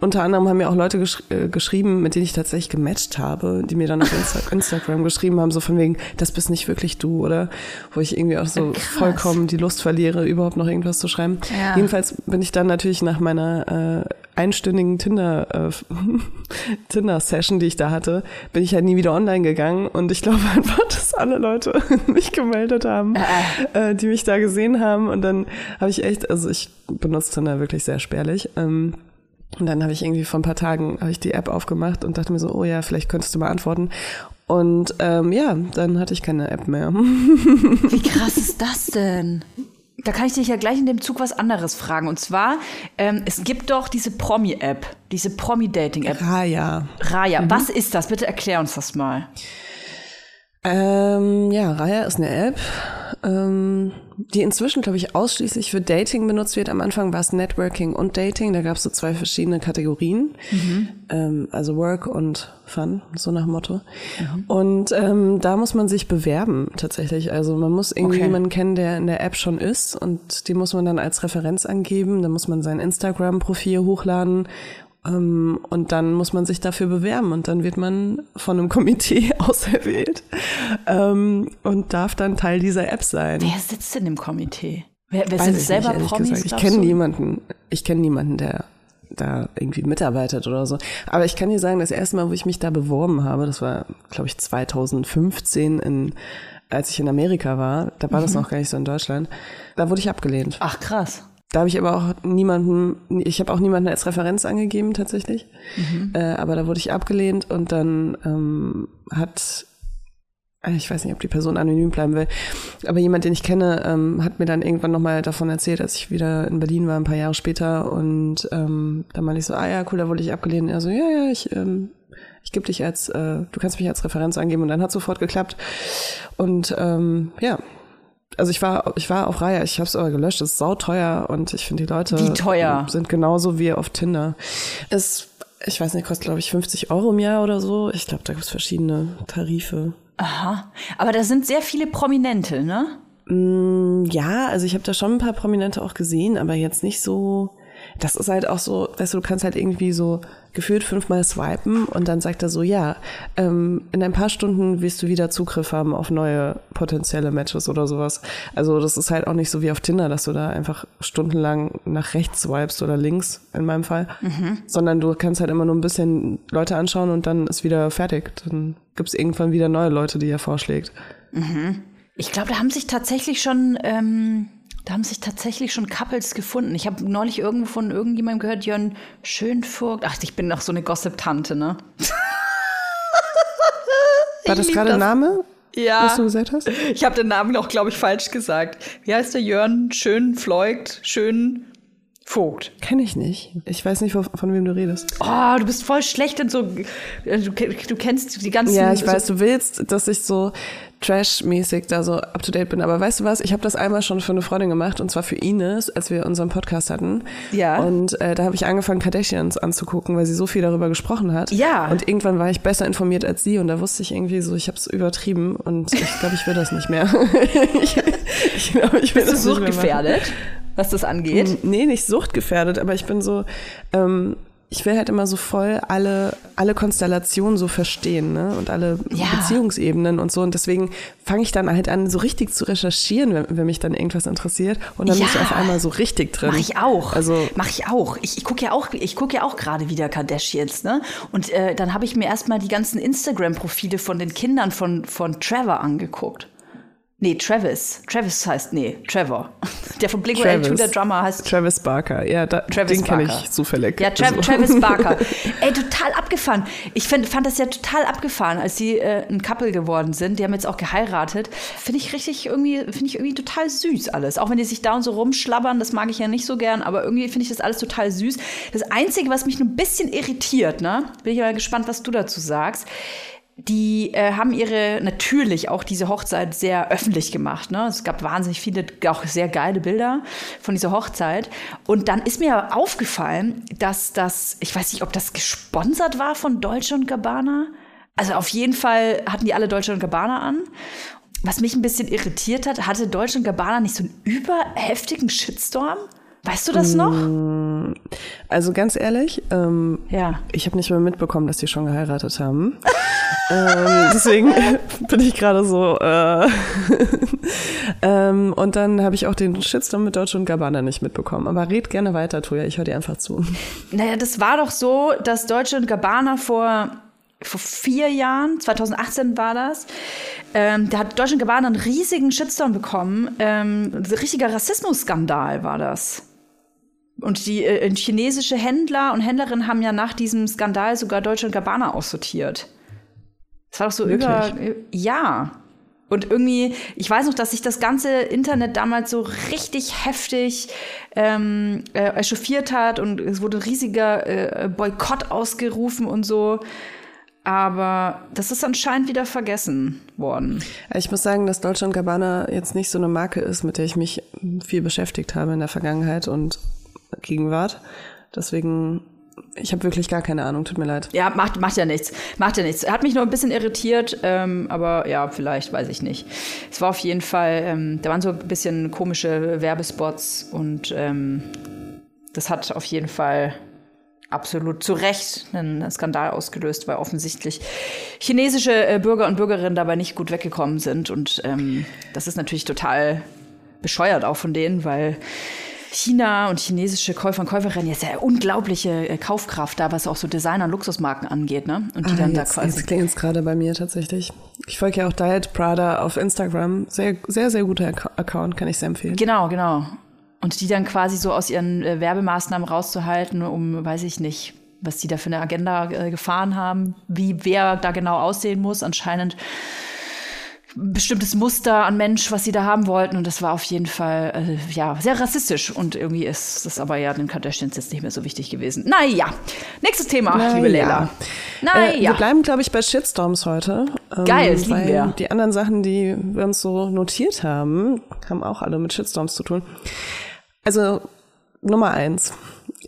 unter anderem haben mir auch Leute gesch äh, geschrieben, mit denen ich tatsächlich gematcht habe, die mir dann auf Insta Instagram geschrieben haben, so von wegen, das bist nicht wirklich du, oder? Wo ich irgendwie auch so vollkommen die Lust verliere, überhaupt noch irgendwas zu schreiben. Ja. Jedenfalls bin ich dann natürlich nach meiner äh, einstündigen Tinder, äh, Tinder-Session, die ich da hatte, bin ich halt nie wieder online gegangen und ich glaube einfach, dass alle Leute mich gemeldet haben, äh, die mich da gesehen haben und dann habe ich echt, also ich benutze Tinder wirklich sehr spärlich, ähm, und dann habe ich irgendwie vor ein paar Tagen habe ich die App aufgemacht und dachte mir so, oh ja, vielleicht könntest du mal antworten. Und ähm, ja, dann hatte ich keine App mehr. Wie krass ist das denn? Da kann ich dich ja gleich in dem Zug was anderes fragen. Und zwar, ähm, es gibt doch diese Promi-App, diese Promi-Dating-App. Ja. Raya, was ist das? Bitte erklär uns das mal. Ähm, ja, Raya ist eine App, ähm, die inzwischen, glaube ich, ausschließlich für Dating benutzt wird. Am Anfang war es Networking und Dating. Da gab es so zwei verschiedene Kategorien. Ähm, also Work und Fun, so nach Motto. Und ähm, da muss man sich bewerben tatsächlich. Also man muss irgendwie Okay. jemanden kennen, der in der App schon ist und die muss man dann als Referenz angeben. Dann muss man sein Instagram-Profil hochladen und dann muss man sich dafür bewerben und dann wird man von einem Komitee auserwählt ähm, und darf dann Teil dieser App sein. Wer sitzt denn im Komitee? Wer, wer sind selber nicht, Promis? Ich kenne niemanden, ich kenne niemanden, der da irgendwie mitarbeitet oder so. Aber ich kann dir sagen, das erste Mal, wo ich mich da beworben habe, das war, glaube ich, 2015 in als ich in Amerika war, da war das Mhm. noch gar nicht so in Deutschland, da wurde ich abgelehnt. Ach, krass. Da habe ich aber auch niemanden, ich habe auch niemanden als Referenz angegeben tatsächlich. Äh, aber da wurde ich abgelehnt und dann ähm, hat, äh, ich weiß nicht, ob die Person anonym bleiben will, aber jemand, den ich kenne, ähm, hat mir dann irgendwann nochmal davon erzählt, als ich wieder in Berlin war, ein paar Jahre später. Und ähm, dann meinte ich so, ah ja, cool, da wurde ich abgelehnt. Er so, ja, ja, ich, ähm, ich gebe dich als, äh, du kannst mich als Referenz angeben und dann hat sofort geklappt. Und ähm, ja, also ich war, ich war auf Reihe, ich habe es aber gelöscht, es ist sauteuer und ich finde die Leute Wie teuer? sind genauso wie auf Tinder. Es, ich weiß nicht, kostet glaube ich 50 Euro im Jahr oder so. Ich glaube, da gibt es verschiedene Tarife. Aha. Aber da sind sehr viele Prominente, ne? Mm, Ja, also ich habe da schon ein paar Prominente auch gesehen, aber jetzt nicht so. Das ist halt auch so, weißt du, du kannst halt irgendwie so gefühlt fünfmal swipen und dann sagt er so, ja, ähm, in ein paar Stunden wirst du wieder Zugriff haben auf neue potenzielle Matches oder sowas. Also das ist halt auch nicht so wie auf Tinder, dass du da einfach stundenlang nach rechts swipest oder links in meinem Fall, sondern du kannst halt immer nur ein bisschen Leute anschauen und dann ist wieder fertig. Dann gibt's irgendwann wieder neue Leute, die er vorschlägt. Ich glaube, da haben sich tatsächlich schon, ähm, da haben sich tatsächlich schon Couples gefunden. Ich habe neulich irgendwo von irgendjemandem gehört, Jörn Schönvogt. Ach, ich bin doch so eine Gossip-Tante, ne? War das gerade. Name, Ja. was du gesagt hast? Ich habe den Namen auch, glaube ich, falsch gesagt. Wie heißt der Jörn Schönfleugt? Schön Vogt. Kenne ich nicht. Ich weiß nicht, von, von wem du redest. Oh, du bist voll schlecht in so. äh, Du, du kennst die ganzen. Ja, ich so- weiß, du willst, dass ich so trash-mäßig da so up to date bin. Aber weißt du was? Ich habe das einmal schon für eine Freundin gemacht und zwar für Ines, als wir unseren Podcast hatten. Ja. Und äh, da habe ich angefangen, Kardashians anzugucken, weil sie so viel darüber gesprochen hat. Ja. Und irgendwann war ich besser informiert als sie und da wusste ich irgendwie so, ich habe es übertrieben und ich glaube, ich will das nicht mehr. ich ich glaube, ich will Bist du das suchtgefährdet, was das angeht? Nee, nicht suchtgefährdet, aber ich bin so, ähm, ich will halt immer so voll alle, alle Konstellationen so verstehen, ne? Und alle Ja. Beziehungsebenen und so. Und deswegen fange ich dann halt an, so richtig zu recherchieren, wenn, wenn mich dann irgendwas interessiert. Und dann bin ich Ja. auf einmal so richtig drin. Mach ich auch. Also Mach ich auch. Ich, ich gucke ja auch, ich gucke ja auch gerade wieder Kardashians, ne? Und äh, dann habe ich mir erstmal die ganzen Instagram-Profile von den Kindern von, von Trevor angeguckt. Nee, Travis. Travis heißt, nee, Trevor. Der von Blink Travis. der Drummer heißt Travis Barker, ja, da, Travis den kenne ich zufällig. Ja, Tra Also- Travis Barker. Ey, total abgefahren. Ich find, fand das ja total abgefahren, als sie äh, ein Couple geworden sind. Die haben jetzt auch geheiratet. Finde ich richtig irgendwie, finde ich irgendwie total süß alles. Auch wenn die sich da und so rumschlabbern, das mag ich ja nicht so gern, aber irgendwie finde ich das alles total süß. Das Einzige, was mich nur ein bisschen irritiert, ne, bin ich mal gespannt, was du dazu sagst. Die äh, haben ihre natürlich auch diese Hochzeit sehr öffentlich gemacht. Ne? Es gab wahnsinnig viele, auch sehr geile Bilder von dieser Hochzeit. Und dann ist mir aufgefallen, dass das, ich weiß nicht, ob das gesponsert war von Dolce und Gabbana. Also auf jeden Fall hatten die alle Dolce und Gabbana an. Was mich ein bisschen irritiert hat, hatte Dolce und Gabbana nicht so einen überheftigen Shitstorm? Weißt du das noch? Also ganz ehrlich, ähm, Ja. ich habe nicht mehr mitbekommen, dass die schon geheiratet haben. ähm, deswegen bin ich gerade so. Äh, ähm, und dann habe ich auch den Shitstorm mit Deutsche und Gabbana nicht mitbekommen. Aber red gerne weiter, Toja. Ich höre dir einfach zu. Naja, das war doch so, dass Deutsche und Gabbana vor, vor vier Jahren, 2018 war das, ähm, da hat Deutsche und Gabbana einen riesigen Shitstorm bekommen. Ähm, ein richtiger Rassismusskandal war das. Und die äh, chinesische Händler und Händlerinnen haben ja nach diesem Skandal sogar Deutsche und Gabbana aussortiert. Das war doch so über. Ja. Und irgendwie, ich weiß noch, dass sich das ganze Internet damals so richtig heftig ähm, äh, echauffiert hat und es wurde riesiger äh, Boykott ausgerufen und so. Aber das ist anscheinend wieder vergessen worden. Ich muss sagen, dass Deutsche und Gabbana jetzt nicht so eine Marke ist, mit der ich mich viel beschäftigt habe in der Vergangenheit und Gegenwart. Deswegen, ich habe wirklich gar keine Ahnung. Tut mir leid. Ja, macht, macht ja nichts. Macht ja nichts. Hat mich nur ein bisschen irritiert, ähm, aber ja, vielleicht, weiß ich nicht. Es war auf jeden Fall, ähm, da waren so ein bisschen komische Werbespots und ähm, das hat auf jeden Fall absolut zu Recht einen Skandal ausgelöst, weil offensichtlich chinesische äh, Bürger und Bürgerinnen dabei nicht gut weggekommen sind. Und ähm, das ist natürlich total bescheuert auch von denen, weil China und chinesische Käufer und Käuferinnen jetzt ja unglaubliche äh, Kaufkraft da, was auch so Designer und Luxusmarken angeht, ne? Und die Ah, dann da jetzt, quasi. jetzt klingt es gerade bei mir tatsächlich. Ich folge ja auch Diet Prada auf Instagram. Sehr, sehr, sehr guter Acc- Account, kann ich sehr empfehlen. Genau, genau. Und die dann quasi so aus ihren äh, Werbemaßnahmen rauszuhalten, um, weiß ich nicht, was die da für eine Agenda äh, gefahren haben, wie wer da genau aussehen muss. Anscheinend ein bestimmtes Muster an Mensch, was sie da haben wollten. Und das war auf jeden Fall, äh, ja, sehr rassistisch. Und irgendwie ist das aber ja den Kardashians jetzt nicht mehr so wichtig gewesen. Naja, nächstes Thema, Na liebe ja. Leila. Äh, Naja. wir bleiben, glaube ich, bei Shitstorms heute. Ähm, Geil, das lieben wir. Die anderen Sachen, die wir uns so notiert haben, haben auch alle mit Shitstorms zu tun. Also Nummer eins.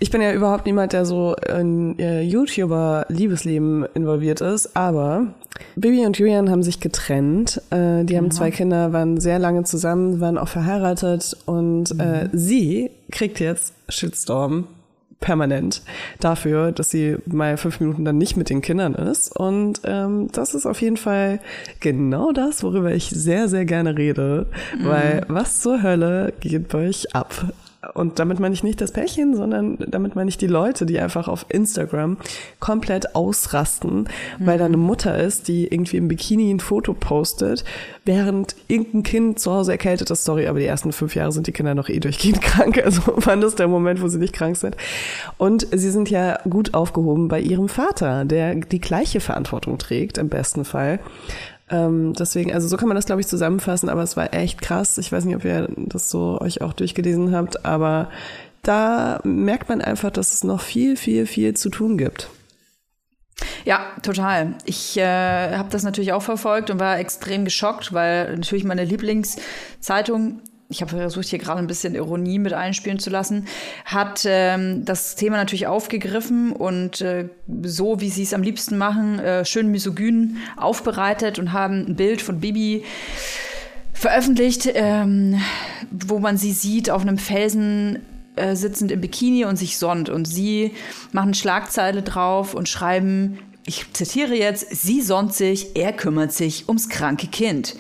Ich bin ja überhaupt niemand, der so in äh, YouTuber-Liebesleben involviert ist, aber Bibi und Julian haben sich getrennt. Äh, die haben zwei Kinder, waren sehr lange zusammen, waren auch verheiratet und äh, sie kriegt jetzt Shitstorm permanent dafür, dass sie mal fünf Minuten dann nicht mit den Kindern ist. Und ähm, das ist auf jeden Fall genau das, worüber ich sehr, sehr gerne rede. Weil was zur Hölle geht bei euch ab? Und damit meine ich nicht das Pärchen, sondern damit meine ich die Leute, die einfach auf Instagram komplett ausrasten, weil da eine Mutter ist, die irgendwie im Bikini ein Foto postet, während irgendein Kind zu Hause erkältet ist. Sorry, aber die ersten fünf Jahre sind die Kinder noch eh durchgehend krank. Also wann ist der Moment, wo sie nicht krank sind? Und sie sind ja gut aufgehoben bei ihrem Vater, der die gleiche Verantwortung trägt, im besten Fall. Ähm, deswegen, also so kann man das, glaube ich, zusammenfassen, aber es war echt krass. Ich weiß nicht, ob ihr das so euch auch durchgelesen habt, aber da merkt man einfach, dass es noch viel, viel, viel zu tun gibt. Ja, total. Ich äh, habe das natürlich auch verfolgt und war extrem geschockt, weil natürlich meine Lieblingszeitung, ich habe versucht, hier gerade ein bisschen Ironie mit einspielen zu lassen, hat ähm, das Thema natürlich aufgegriffen und äh, so, wie sie es am liebsten machen, äh, schön misogyn aufbereitet und haben ein Bild von Bibi veröffentlicht, ähm, wo man sie sieht auf einem Felsen äh, sitzend im Bikini und sich sonnt. Und sie machen Schlagzeile drauf und schreiben, ich zitiere jetzt, sie sonnt sich, er kümmert sich ums kranke Kind.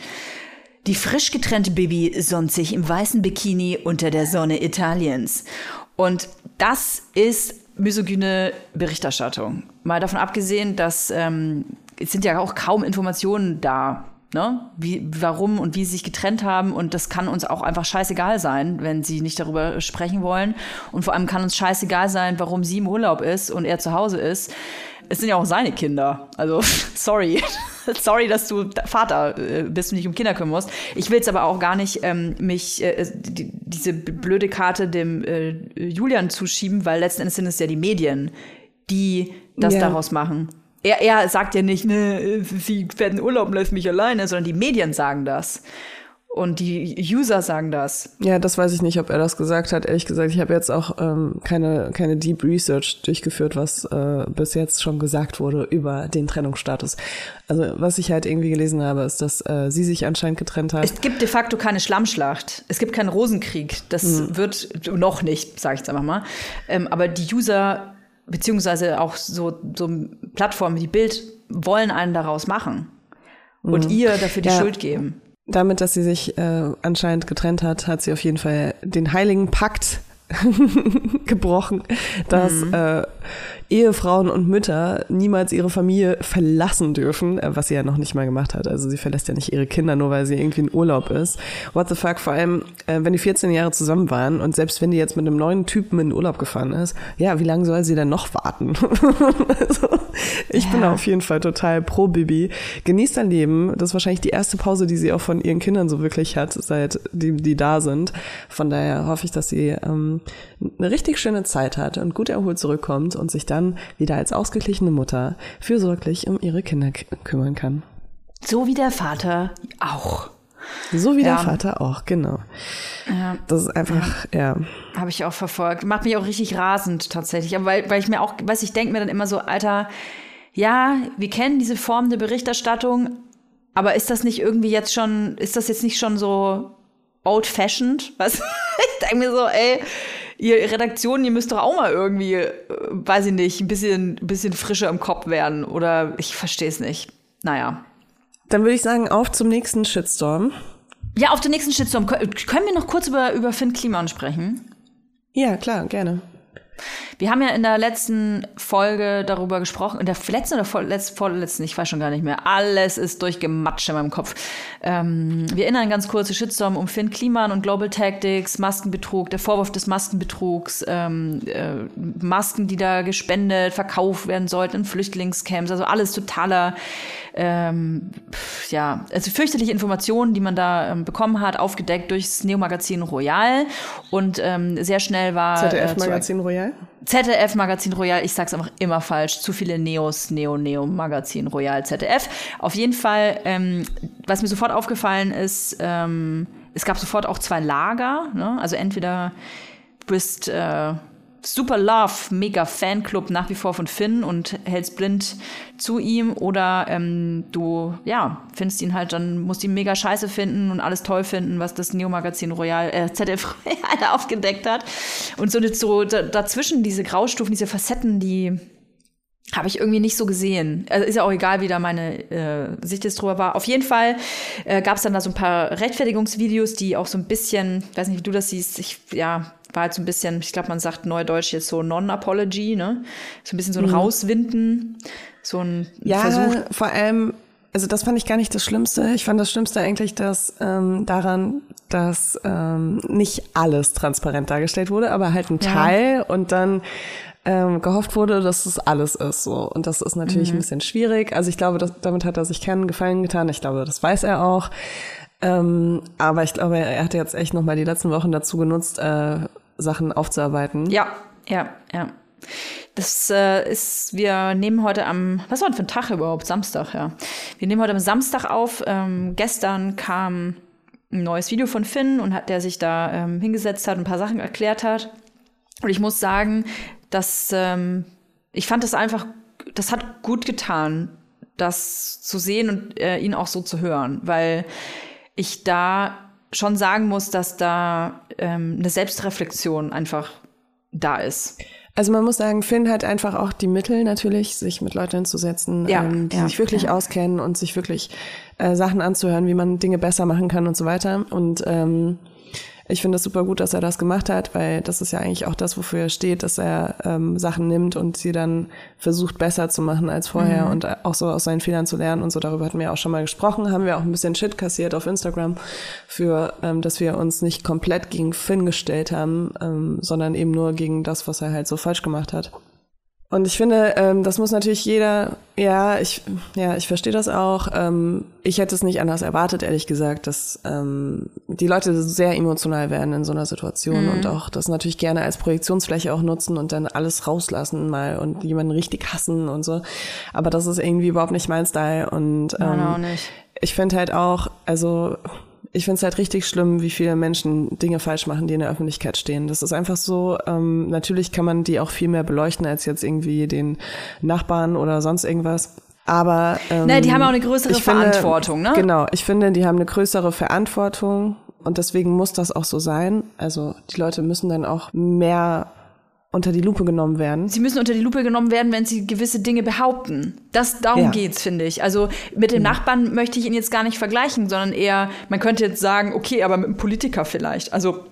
Die frisch getrennte Bibi sonnt sich im weißen Bikini unter der Sonne Italiens. Und das ist misogyne Berichterstattung. Mal davon abgesehen, dass ähm, es sind ja auch kaum Informationen da ne? Wie, warum und wie sie sich getrennt haben. Und das kann uns auch einfach scheißegal sein, wenn sie nicht darüber sprechen wollen. Und vor allem kann uns scheißegal sein, warum sie im Urlaub ist und er zu Hause ist. Es sind ja auch seine Kinder. Also, sorry. sorry, dass du Vater äh, bist und dich um Kinder kümmern musst. Ich will es aber auch gar nicht ähm, mich äh, die, diese blöde Karte dem äh, Julian zuschieben, weil letzten Endes sind es ja die Medien, die das Ja. daraus machen. Er, er sagt ja nicht, ne, sie werden Urlaub und lässt mich alleine, sondern die Medien sagen das. Und die User sagen das. Ja, das weiß ich nicht, ob er das gesagt hat. Ehrlich gesagt, ich habe jetzt auch ähm, keine, keine Deep Research durchgeführt, was äh, bis jetzt schon gesagt wurde über den Trennungsstatus. Also was ich halt irgendwie gelesen habe, ist, dass äh, sie sich anscheinend getrennt hat. Es gibt de facto keine Schlammschlacht. Es gibt keinen Rosenkrieg. Das wird noch nicht, sage ich jetzt einfach mal. Ähm, aber die User, beziehungsweise auch so, so Plattformen wie Bild, wollen einen daraus machen. Und ihr dafür die Ja. Schuld geben. Damit, dass sie sich äh, anscheinend getrennt hat, hat sie auf jeden Fall den heiligen Pakt gebrochen, dass äh, Ehefrauen und Mütter niemals ihre Familie verlassen dürfen, äh, was sie ja noch nicht mal gemacht hat. Also sie verlässt ja nicht ihre Kinder, nur weil sie irgendwie in Urlaub ist. What the fuck, vor allem, äh, wenn die 14 Jahre zusammen waren und selbst wenn die jetzt mit einem neuen Typen in den Urlaub gefahren ist, ja, wie lange soll sie denn noch warten? also, ich bin auf jeden Fall total pro Bibi. Genießt dein Leben. Das ist wahrscheinlich die erste Pause, die sie auch von ihren Kindern so wirklich hat, seit die, die da sind. Von daher hoffe ich, dass sie ähm, eine richtig schöne Zeit hat und gut erholt zurückkommt und sich dann wieder als ausgeglichene Mutter fürsorglich um ihre Kinder kümmern kann. So wie der Vater auch. So wie Ja. der Vater auch, genau. Das ist einfach, ja. Habe ich auch verfolgt. Macht mich auch richtig rasend tatsächlich. Aber weil, weil ich mir auch, weiß ich denke mir dann immer so, Alter, ja, wir kennen diese Form der Berichterstattung, aber ist das nicht irgendwie jetzt schon, ist das jetzt nicht schon so old-fashioned? Was? Ich denke mir so, ey, ihr Redaktionen, ihr müsst doch auch mal irgendwie, äh, weiß ich nicht, ein bisschen, ein bisschen frischer im Kopf werden. Oder ich verstehe es nicht. Naja. Dann würde ich sagen, auf zum nächsten Shitstorm. Ja, auf den nächsten Shitstorm. Kö- Können wir noch kurz über, über Finn Kliman sprechen? Ja, klar, gerne. Wir haben ja in der letzten Folge darüber gesprochen, in der letzten oder vorletzten, vorletzten, ich weiß schon gar nicht mehr. Alles ist durchgematscht in meinem Kopf. Ähm, wir erinnern ganz kurz, Shitstorm um Finn Kliman und Global Tactics, Maskenbetrug, der Vorwurf des Maskenbetrugs, ähm, äh, Masken, die da gespendet, verkauft werden sollten in Flüchtlingscamps, also alles totaler ähm, ja, also fürchterliche Informationen, die man da ähm, bekommen hat, aufgedeckt durchs Neo-Magazin Royal. Und ähm, sehr schnell war äh, ZDF-Magazin Royal. ZDF Magazin Royal, ich sag's einfach immer falsch, zu viele Neos, Neo, Neo Magazin Royal ZDF. Auf jeden Fall, ähm, was mir sofort aufgefallen ist, ähm, es gab sofort auch zwei Lager, ne? also entweder bist äh, super Love, mega Fanclub nach wie vor von Finn und hältst blind zu ihm oder ähm, du, ja, findest ihn halt, dann musst ihn mega scheiße finden und alles toll finden, was das Neo-Magazin Royal, äh, ZDF Royal aufgedeckt hat. Und so, so da, dazwischen diese Graustufen, diese Facetten, die habe ich irgendwie nicht so gesehen. Also ist ja auch egal, wie da meine äh, Sicht jetzt drüber war. Auf jeden Fall äh, gab es dann da so ein paar Rechtfertigungsvideos, die auch so ein bisschen, weiß nicht, wie du das siehst, ich, ja, war halt so ein bisschen, ich glaube, man sagt neudeutsch jetzt so Non-Apology, ne? So ein bisschen so ein Rauswinden, so ein Ja, Versuch. vor allem, also das fand ich gar nicht das Schlimmste. Ich fand das Schlimmste eigentlich, dass ähm, daran, dass ähm, nicht alles transparent dargestellt wurde, aber halt ein Teil und dann ähm, gehofft wurde, dass es alles ist. So. Und das ist natürlich ein bisschen schwierig. Also ich glaube, das, damit hat er sich keinen Gefallen getan. Ich glaube, das weiß er auch. Ähm, aber ich glaube, er hat jetzt echt nochmal die letzten Wochen dazu genutzt, äh, Sachen aufzuarbeiten. Ja, ja, ja. Das äh, ist, wir nehmen heute am, was war denn für ein Tag überhaupt? Samstag, ja. Wir nehmen heute am Samstag auf. Ähm, gestern kam ein neues Video von Finn und hat der sich da ähm, hingesetzt hat und ein paar Sachen erklärt hat. Und ich muss sagen, dass ähm, ich fand das einfach, das hat gut getan, das zu sehen und äh, ihn auch so zu hören, weil ich da schon sagen muss, dass da ähm, eine Selbstreflexion einfach da ist. Also man muss sagen, Finn hat einfach auch die Mittel natürlich, sich mit Leuten hinzusetzen, Ja, ähm, die ja, sich wirklich ja. auskennen und sich wirklich äh, Sachen anzuhören, wie man Dinge besser machen kann und so weiter. Und ähm, ich finde es super gut, dass er das gemacht hat, weil das ist ja eigentlich auch das, wofür er steht, dass er ähm, Sachen nimmt und sie dann versucht besser zu machen als vorher Mhm. und auch so aus seinen Fehlern zu lernen und so. Darüber hatten wir auch schon mal gesprochen, haben wir auch ein bisschen Shit kassiert auf Instagram für, ähm, dass wir uns nicht komplett gegen Finn gestellt haben, ähm, sondern eben nur gegen das, was er halt so falsch gemacht hat. Und ich finde, ähm, das muss natürlich jeder, ja, ich, ja, ich verstehe das auch. Ähm, ich hätte es nicht anders erwartet, ehrlich gesagt, dass ähm, die Leute sehr emotional werden in so einer Situation und auch das natürlich gerne als Projektionsfläche auch nutzen und dann alles rauslassen mal und jemanden richtig hassen und so. Aber das ist irgendwie überhaupt nicht mein Style und Nein, ähm, nicht. ich finde halt auch, also ich finde es halt richtig schlimm, wie viele Menschen Dinge falsch machen, die in der Öffentlichkeit stehen. Das ist einfach so, ähm, natürlich kann man die auch viel mehr beleuchten als jetzt irgendwie den Nachbarn oder sonst irgendwas. Aber ähm, Naja, die haben auch eine größere ich finde- Verantwortung, ne? Genau, ich finde, die haben eine größere Verantwortung und deswegen muss das auch so sein. Also die Leute müssen dann auch mehr unter die Lupe genommen werden. Sie müssen unter die Lupe genommen werden, wenn sie gewisse Dinge behaupten. Das, darum Ja. geht's, finde ich. Also mit dem Nachbarn möchte ich ihn jetzt gar nicht vergleichen, sondern eher, man könnte jetzt sagen, okay, aber mit einem Politiker vielleicht. Also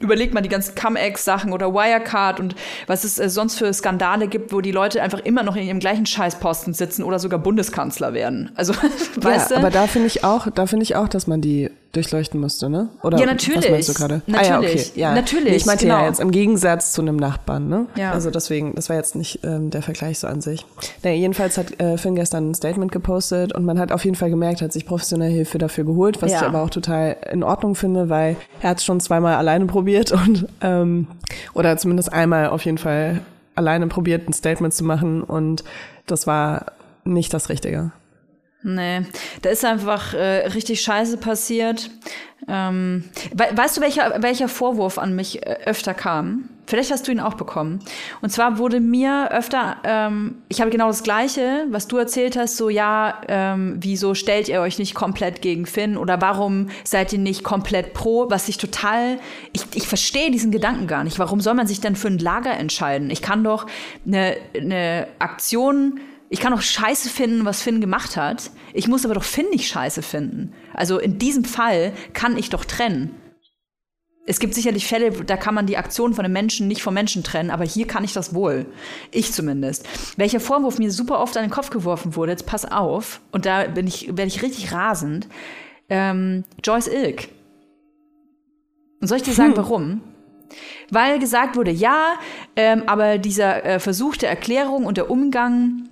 überlegt mal die ganzen Cum-Ex-Sachen oder Wirecard und was es äh, sonst für Skandale gibt, wo die Leute einfach immer noch in ihrem gleichen Scheißposten sitzen oder sogar Bundeskanzler werden. Also, weißt ja, du? aber da finde ich auch, da finde ich auch, dass man die durchleuchten müsste, ne? Oder Ja, Was natürlich. meinst du gerade? Ah, ja, Natürlich. okay. ja. Natürlich, Nee, ich meinte genau. ja jetzt im Gegensatz zu einem Nachbarn, ne? Ja. Also deswegen, das war jetzt nicht ähm, der Vergleich so an sich. Naja, jedenfalls hat äh, Finn gestern ein Statement gepostet und man hat auf jeden Fall gemerkt, hat sich professionelle Hilfe dafür geholt, was Ja. ich aber auch total in Ordnung finde, weil er hat es schon zweimal alleine probiert und ähm, oder zumindest einmal auf jeden Fall alleine probiert, ein Statement zu machen und das war nicht das Richtige. Nee, da ist einfach äh, richtig Scheiße passiert. Ähm, we weißt du, welcher, welcher Vorwurf an mich äh, öfter kam? Vielleicht hast du ihn auch bekommen. Und zwar wurde mir öfter, ähm, ich habe genau das Gleiche, was du erzählt hast, so ja, ähm, wieso stellt ihr euch nicht komplett gegen Finn oder warum seid ihr nicht komplett pro? Was ich total, ich, ich verstehe diesen Gedanken gar nicht. Warum soll man sich denn für ein Lager entscheiden? Ich kann doch eine, eine Aktion ich kann doch scheiße finden, was Finn gemacht hat. Ich muss aber doch Finn nicht scheiße finden. Also in diesem Fall kann ich doch trennen. Es gibt sicherlich Fälle, da kann man die Aktion von einem Menschen nicht vom Menschen trennen, aber hier kann ich das wohl. Ich zumindest. Welcher Vorwurf mir super oft an den Kopf geworfen wurde, jetzt pass auf, und da bin ich, werde ich richtig rasend. Ähm, Joyce Ilk. Und soll ich dir sagen, warum? Weil gesagt wurde, ja, ähm, aber dieser äh, Versuch der Erklärung und der Umgang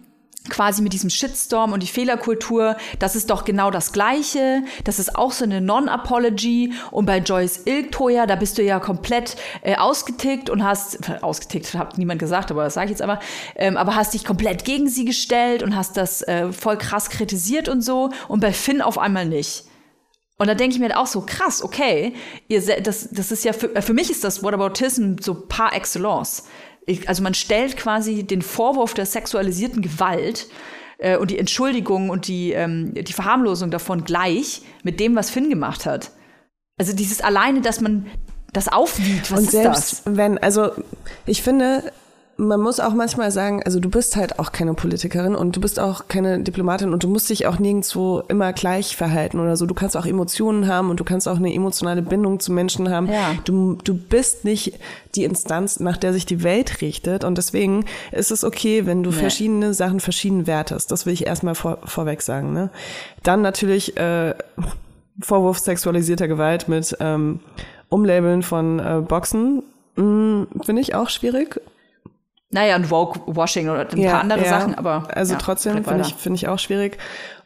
quasi mit diesem Shitstorm und die Fehlerkultur, das ist doch genau das Gleiche. Das ist auch so eine Non-Apology. Und bei Joyce Ilk, Toya, da bist du ja komplett äh, ausgetickt und hast, ausgetickt hat niemand gesagt, aber das sage ich jetzt aber, ähm, aber hast dich komplett gegen sie gestellt und hast das äh, voll krass kritisiert und so. Und bei Finn auf einmal nicht. Und da denke ich mir halt auch so, krass, okay, ihr, das, das ist ja, für, äh, für mich ist das Whataboutism so par excellence. Also man stellt quasi den Vorwurf der sexualisierten Gewalt äh, und die Entschuldigung und die, ähm, die Verharmlosung davon gleich mit dem, was Finn gemacht hat. Also dieses alleine, dass man das aufwiegt, was und ist selbst das? wenn, also ich finde, man muss auch manchmal sagen, also du bist halt auch keine Politikerin und du bist auch keine Diplomatin und du musst dich auch nirgendwo immer gleich verhalten oder so. Du kannst auch Emotionen haben und du kannst auch eine emotionale Bindung zu Menschen haben. Ja. Du, du bist nicht die Instanz, nach der sich die Welt richtet und deswegen ist es okay, wenn du verschiedene Sachen verschieden wertest. Das will ich erstmal vor, vorweg sagen. Ne? Dann natürlich äh, Vorwurf sexualisierter Gewalt mit ähm, Umlabeln von äh, Boxen. Mm, Finde ich auch schwierig. Naja, und Woke-Washing oder ein paar andere Sachen, aber. Also ja, trotzdem finde ich, finde ich auch schwierig.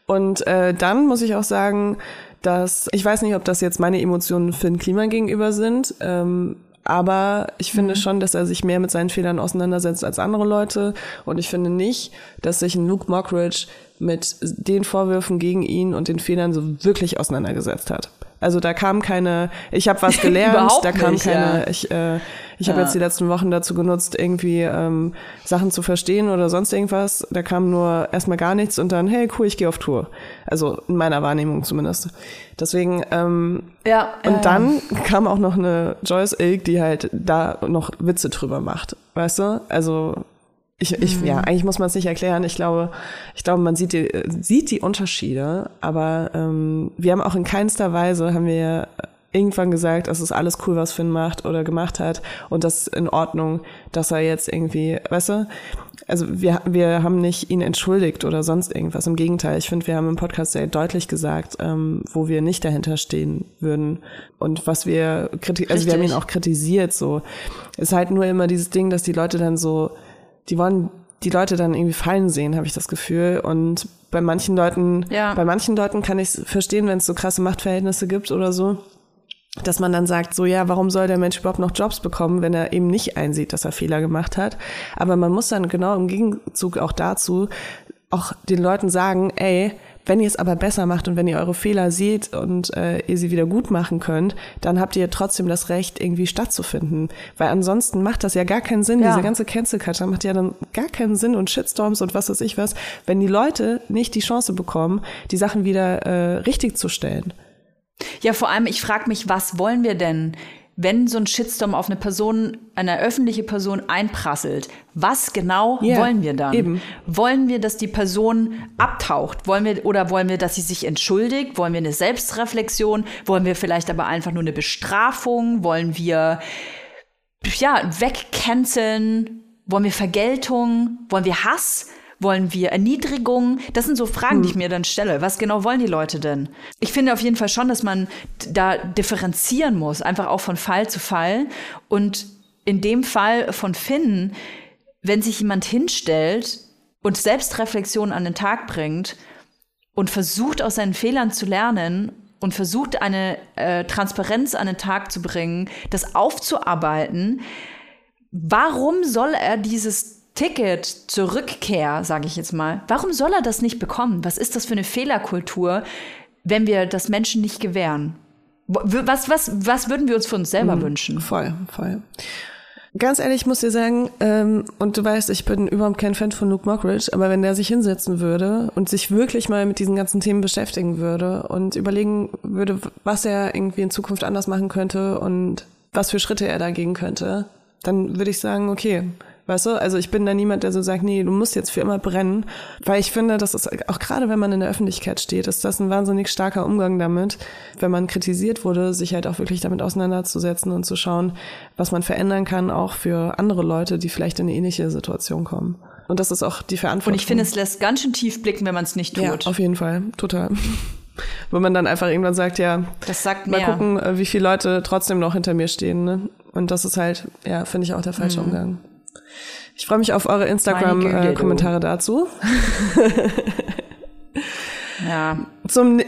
Und äh, dann muss ich auch sagen, dass ich weiß nicht, ob das jetzt meine Emotionen Finn Kliman gegenüber sind, ähm, aber ich finde Mhm. schon, dass er sich mehr mit seinen Fehlern auseinandersetzt als andere Leute. Und ich finde nicht, dass sich ein Luke Mockridge mit den Vorwürfen gegen ihn und den Fehlern so wirklich auseinandergesetzt hat. Also da kam keine, ich habe was gelernt, da kam nicht, keine, ja. ich, äh, ich habe jetzt die letzten Wochen dazu genutzt, irgendwie ähm, Sachen zu verstehen oder sonst irgendwas. Da kam nur erstmal gar nichts und dann, hey, cool, ich gehe auf Tour. Also in meiner Wahrnehmung zumindest. Deswegen, ähm, Ja, und ja, dann kam auch noch eine Joyce Ilk, die halt da noch Witze drüber macht. Weißt du? Also ich, ich ja, eigentlich muss man es nicht erklären. Ich glaube, ich glaube, man sieht die, sieht die Unterschiede, aber ähm, wir haben auch in keinster Weise haben wir irgendwann gesagt, es ist alles cool, was Finn macht oder gemacht hat und das ist in Ordnung, dass er jetzt irgendwie, weißt du, also wir, wir haben nicht ihn entschuldigt oder sonst irgendwas. Im Gegenteil, ich finde, wir haben im Podcast sehr deutlich gesagt, ähm, wo wir nicht dahinter stehen würden und was wir kriti also wir haben ihn auch kritisiert. So ist halt nur immer dieses Ding, dass die Leute dann so, die wollen die Leute dann irgendwie fallen sehen, habe ich das Gefühl. Und bei manchen Leuten, ja. bei manchen Leuten kann ich verstehen, wenn es so krasse Machtverhältnisse gibt oder so dass man dann sagt, so ja, warum soll der Mensch überhaupt noch Jobs bekommen, wenn er eben nicht einsieht, dass er Fehler gemacht hat. Aber man muss dann genau im Gegenzug auch dazu auch den Leuten sagen, ey, wenn ihr es aber besser macht und wenn ihr eure Fehler seht und äh, ihr sie wieder gut machen könnt, dann habt ihr trotzdem das Recht, irgendwie stattzufinden. Weil ansonsten macht das ja gar keinen Sinn. Ja. Diese ganze Cancel Culture macht ja dann gar keinen Sinn und Shitstorms und was weiß ich was, wenn die Leute nicht die Chance bekommen, die Sachen wieder äh, richtig zu stellen. Ja, vor allem, ich frage mich, was wollen wir denn, wenn so ein Shitstorm auf eine Person, eine öffentliche Person einprasselt? Was genau yeah, wollen wir dann? Eben. Wollen wir, dass die Person abtaucht? Wollen wir, oder wollen wir, dass sie sich entschuldigt? Wollen wir eine Selbstreflexion? Wollen wir vielleicht aber einfach nur eine Bestrafung? Wollen wir, ja, wegcanceln? Wollen wir Vergeltung? Wollen wir Hass? Wollen wir Erniedrigung? Das sind so Fragen, hm. die ich hm. mir dann stelle. Was genau wollen die Leute denn? Ich finde auf jeden Fall schon, dass man da differenzieren muss, einfach auch von Fall zu Fall. Und in dem Fall von Finn, wenn sich jemand hinstellt und Selbstreflexion an den Tag bringt und versucht aus seinen Fehlern zu lernen und versucht eine äh, Transparenz an den Tag zu bringen, das aufzuarbeiten, warum soll er dieses Ticket zur Rückkehr, sage ich jetzt mal, warum soll er das nicht bekommen? Was ist das für eine Fehlerkultur, wenn wir das Menschen nicht gewähren? Was, was, was würden wir uns für uns selber mhm, wünschen? Voll, voll. Ganz ehrlich, ich muss dir sagen, ähm, und du weißt, ich bin überhaupt kein Fan von Luke Mockridge, aber wenn der sich hinsetzen würde und sich wirklich mal mit diesen ganzen Themen beschäftigen würde und überlegen würde, was er irgendwie in Zukunft anders machen könnte und was für Schritte er da gehen könnte, dann würde ich sagen, okay, Weißt du? Also ich bin da niemand, der so sagt, nee, du musst jetzt für immer brennen. Weil ich finde, das ist auch gerade wenn man in der Öffentlichkeit steht, ist das ein wahnsinnig starker Umgang damit, wenn man kritisiert wurde, sich halt auch wirklich damit auseinanderzusetzen und zu schauen, was man verändern kann, auch für andere Leute, die vielleicht in eine ähnliche Situation kommen. Und das ist auch die Verantwortung. Und ich finde, es lässt ganz schön tief blicken, wenn man es nicht tut. Ja, auf jeden Fall. Total. Wo man dann einfach irgendwann sagt, ja, das sagt mal mehr. gucken, äh, wie viele Leute trotzdem noch hinter mir stehen. Ne? Und das ist halt, ja, finde ich auch der falsche mhm. Umgang. Ich freue mich auf eure Instagram-Kommentare dazu. Ja. Zum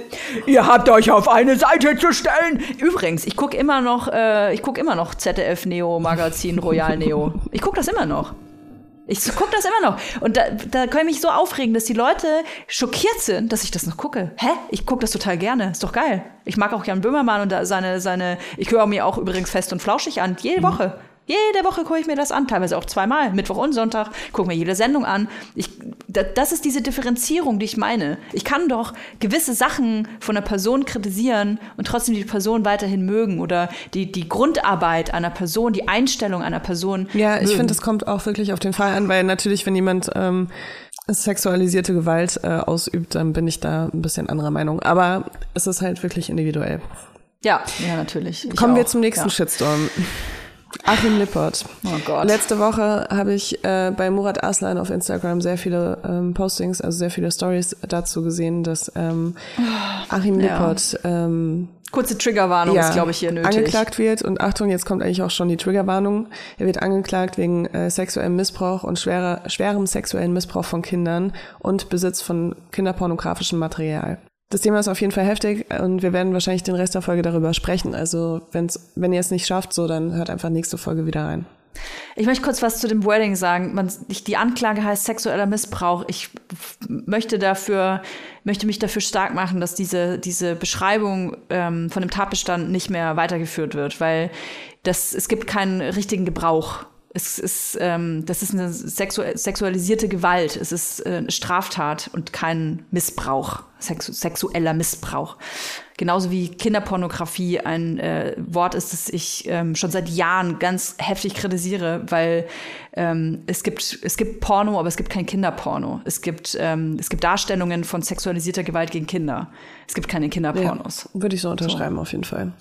Ihr habt euch auf eine Seite zu stellen. Übrigens, ich gucke immer noch, äh, ich gucke immer noch ZDF Neo Magazin Royal Neo. Ich gucke das immer noch. Ich gucke das immer noch. Und da, da kann ich mich so aufregen, dass die Leute schockiert sind, dass ich das noch gucke. Hä? Ich gucke das total gerne. Ist doch geil. Ich mag auch Jan Böhmermann und seine, seine, ich höre mir auch übrigens fest und flauschig an, jede mhm. Woche. Jede Woche gucke ich mir das an, teilweise auch zweimal, Mittwoch und Sonntag, gucke mir jede Sendung an. Ich, das ist diese Differenzierung, die ich meine. Ich kann doch gewisse Sachen von einer Person kritisieren und trotzdem die Person weiterhin mögen oder die, die Grundarbeit einer Person, die Einstellung einer Person. Ja, ich finde, es kommt auch wirklich auf den Fall an, weil natürlich, wenn jemand ähm, sexualisierte Gewalt äh, ausübt, dann bin ich da ein bisschen anderer Meinung. Aber es ist halt wirklich individuell. Ja, ja, natürlich. Ich Kommen auch. wir zum nächsten ja. Shitstorm. Achim Lippert. Oh Gott. Letzte Woche habe ich äh, bei Murat Aslan auf Instagram sehr viele ähm, Postings, also sehr viele Stories dazu gesehen, dass ähm, Achim ja. Lippert ähm, Kurze Triggerwarnung ja, ist, glaube ich, hier nötig. Angeklagt wird und Achtung, jetzt kommt eigentlich auch schon die Triggerwarnung. Er wird angeklagt wegen äh, sexuellem Missbrauch und schwerer, schwerem sexuellen Missbrauch von Kindern und Besitz von kinderpornografischem Material. Das Thema ist auf jeden Fall heftig und wir werden wahrscheinlich den Rest der Folge darüber sprechen. Also wenn's, wenn ihr es nicht schafft, so dann hört einfach nächste Folge wieder rein. Ich möchte kurz was zu dem Wording sagen. Man, die Anklage heißt sexueller Missbrauch. Ich möchte dafür, möchte mich dafür stark machen, dass diese, diese Beschreibung ähm, von dem Tatbestand nicht mehr weitergeführt wird, weil das, es gibt keinen richtigen Gebrauch es ist, ähm, das ist eine sexu sexualisierte Gewalt. Es ist äh, eine Straftat und kein Missbrauch, sexu sexueller Missbrauch. Genauso wie Kinderpornografie ein äh, Wort ist, das ich ähm, schon seit Jahren ganz heftig kritisiere, weil ähm, es gibt es gibt Porno, aber es gibt kein Kinderporno. Es gibt ähm, es gibt Darstellungen von sexualisierter Gewalt gegen Kinder. Es gibt keine Kinderpornos. Ja, würde ich so unterschreiben so. auf jeden Fall.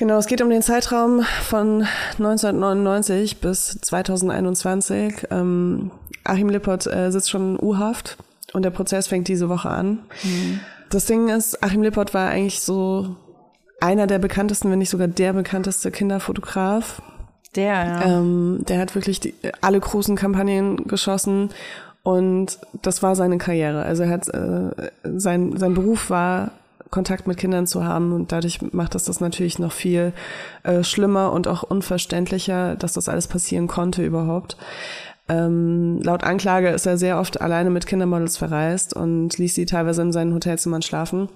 Genau, es geht um den Zeitraum von 1999 bis 2021. Ähm, Achim Lippert äh, sitzt schon in U-Haft und der Prozess fängt diese Woche an. Mhm. Das Ding ist, Achim Lippert war eigentlich so einer der bekanntesten, wenn nicht sogar der bekannteste Kinderfotograf. Der, ja. Ähm, der hat wirklich die, alle großen Kampagnen geschossen und das war seine Karriere. Also er hat äh, sein sein Beruf war Kontakt mit Kindern zu haben und dadurch macht das das natürlich noch viel äh, schlimmer und auch unverständlicher, dass das alles passieren konnte überhaupt. Ähm, laut Anklage ist er sehr oft alleine mit Kindermodels verreist und ließ sie teilweise in seinen Hotelzimmern schlafen.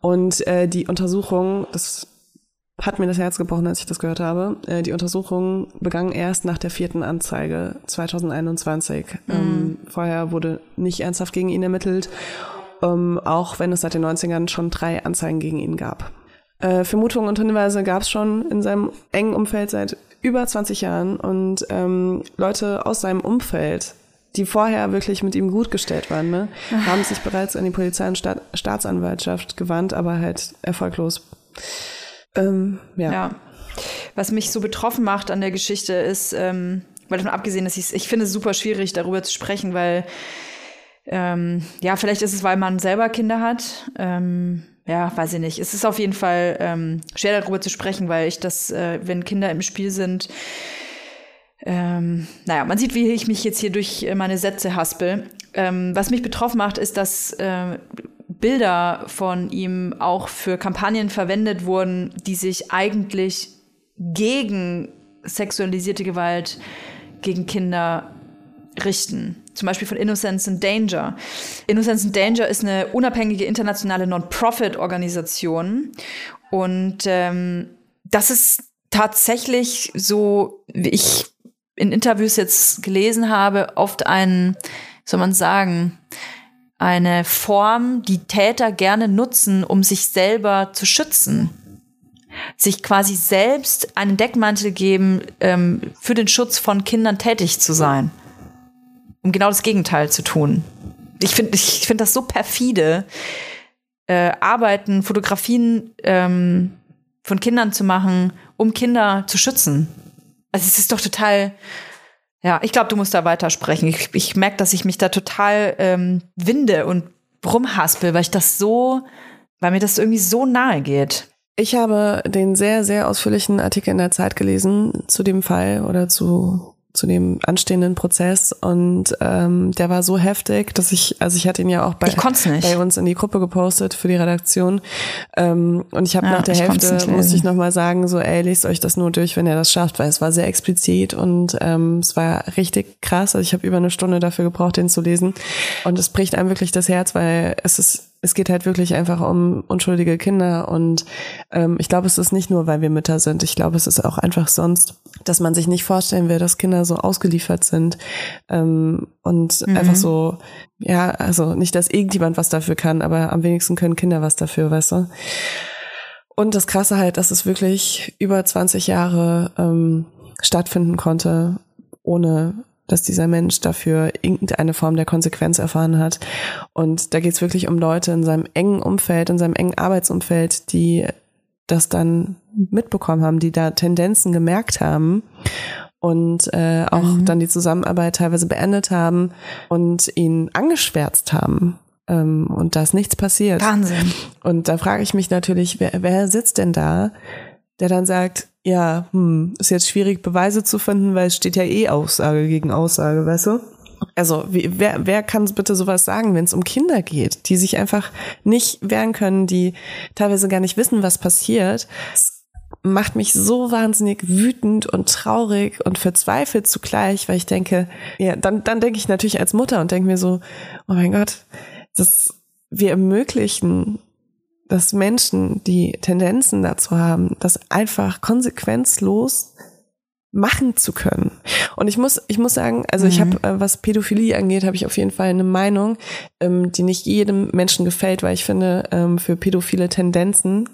Und äh, die Untersuchung, das hat mir das Herz gebrochen, als ich das gehört habe. Äh, die Untersuchung begann erst nach der vierten Anzeige 2021. Mhm. Ähm, vorher wurde nicht ernsthaft gegen ihn ermittelt, ähm, auch wenn es seit den 90ern schon drei Anzeigen gegen ihn gab. Äh, Vermutungen und Hinweise gab es schon in seinem engen Umfeld seit über 20 Jahren und ähm, Leute aus seinem Umfeld, die vorher wirklich mit ihm gut gestellt waren, ne, haben sich bereits an die Polizei und Staat Staatsanwaltschaft gewandt, aber halt erfolglos. Ähm, ja. ja. Was mich so betroffen macht an der Geschichte ist, ähm, weil davon abgesehen, dass ich ich finde es super schwierig, darüber zu sprechen, weil ähm, ja, vielleicht ist es, weil man selber Kinder hat. Ähm, ja, weiß ich nicht. Es ist auf jeden Fall ähm, schwer darüber zu sprechen, weil ich das, äh, wenn Kinder im Spiel sind, ähm, naja, man sieht, wie ich mich jetzt hier durch äh, meine Sätze haspel. Ähm, was mich betroffen macht, ist, dass äh, Bilder von ihm auch für Kampagnen verwendet wurden, die sich eigentlich gegen sexualisierte Gewalt gegen Kinder richten. Zum Beispiel von Innocence in Danger. Innocence in Danger ist eine unabhängige internationale Non-Profit-Organisation. Und ähm, das ist tatsächlich so, wie ich in Interviews jetzt gelesen habe, oft ein, soll man sagen, eine Form, die Täter gerne nutzen, um sich selber zu schützen. Sich quasi selbst einen Deckmantel geben, ähm, für den Schutz von Kindern tätig zu sein. Um genau das Gegenteil zu tun. Ich finde ich finde das so perfide, äh, Arbeiten, Fotografien ähm, von Kindern zu machen, um Kinder zu schützen. Also es ist doch total ja, ich glaube, du musst da weitersprechen. Ich, ich merke, dass ich mich da total ähm, winde und rumhaspel, weil ich das so, weil mir das irgendwie so nahe geht. Ich habe den sehr, sehr ausführlichen Artikel in der Zeit gelesen zu dem Fall oder zu zu dem anstehenden Prozess. Und ähm, der war so heftig, dass ich, also ich hatte ihn ja auch bei, bei uns in die Gruppe gepostet für die Redaktion. Ähm, und ich habe ja, nach der Hälfte, muss ich nochmal sagen, so ey, lest euch das nur durch, wenn ihr das schafft, weil es war sehr explizit und ähm, es war richtig krass, also ich habe über eine Stunde dafür gebraucht, den zu lesen. Und es bricht einem wirklich das Herz, weil es ist es geht halt wirklich einfach um unschuldige Kinder und ähm, ich glaube, es ist nicht nur, weil wir Mütter sind. Ich glaube, es ist auch einfach sonst, dass man sich nicht vorstellen will, dass Kinder so ausgeliefert sind ähm, und mhm. einfach so, ja, also nicht, dass irgendjemand was dafür kann, aber am wenigsten können Kinder was dafür, weißt du? Und das Krasse halt, dass es wirklich über 20 Jahre ähm, stattfinden konnte, ohne dass dieser Mensch dafür irgendeine Form der Konsequenz erfahren hat. Und da geht es wirklich um Leute in seinem engen Umfeld, in seinem engen Arbeitsumfeld, die das dann mitbekommen haben, die da Tendenzen gemerkt haben und äh, auch mhm. dann die Zusammenarbeit teilweise beendet haben und ihn angeschwärzt haben. Ähm, und da ist nichts passiert. Wahnsinn. Und da frage ich mich natürlich, wer, wer sitzt denn da, der dann sagt, ja, hm, ist jetzt schwierig, Beweise zu finden, weil es steht ja eh Aussage gegen Aussage, weißt du? Also, wie, wer, wer kann bitte sowas sagen, wenn es um Kinder geht, die sich einfach nicht wehren können, die teilweise gar nicht wissen, was passiert? Das macht mich so wahnsinnig wütend und traurig und verzweifelt zugleich, weil ich denke, ja, dann, dann denke ich natürlich als Mutter und denke mir so, oh mein Gott, das, wir ermöglichen dass Menschen, die Tendenzen dazu haben, das einfach konsequenzlos machen zu können. Und ich muss, ich muss sagen, also mhm. ich habe, äh, was Pädophilie angeht, habe ich auf jeden Fall eine Meinung, ähm, die nicht jedem Menschen gefällt, weil ich finde, ähm, für pädophile Tendenzen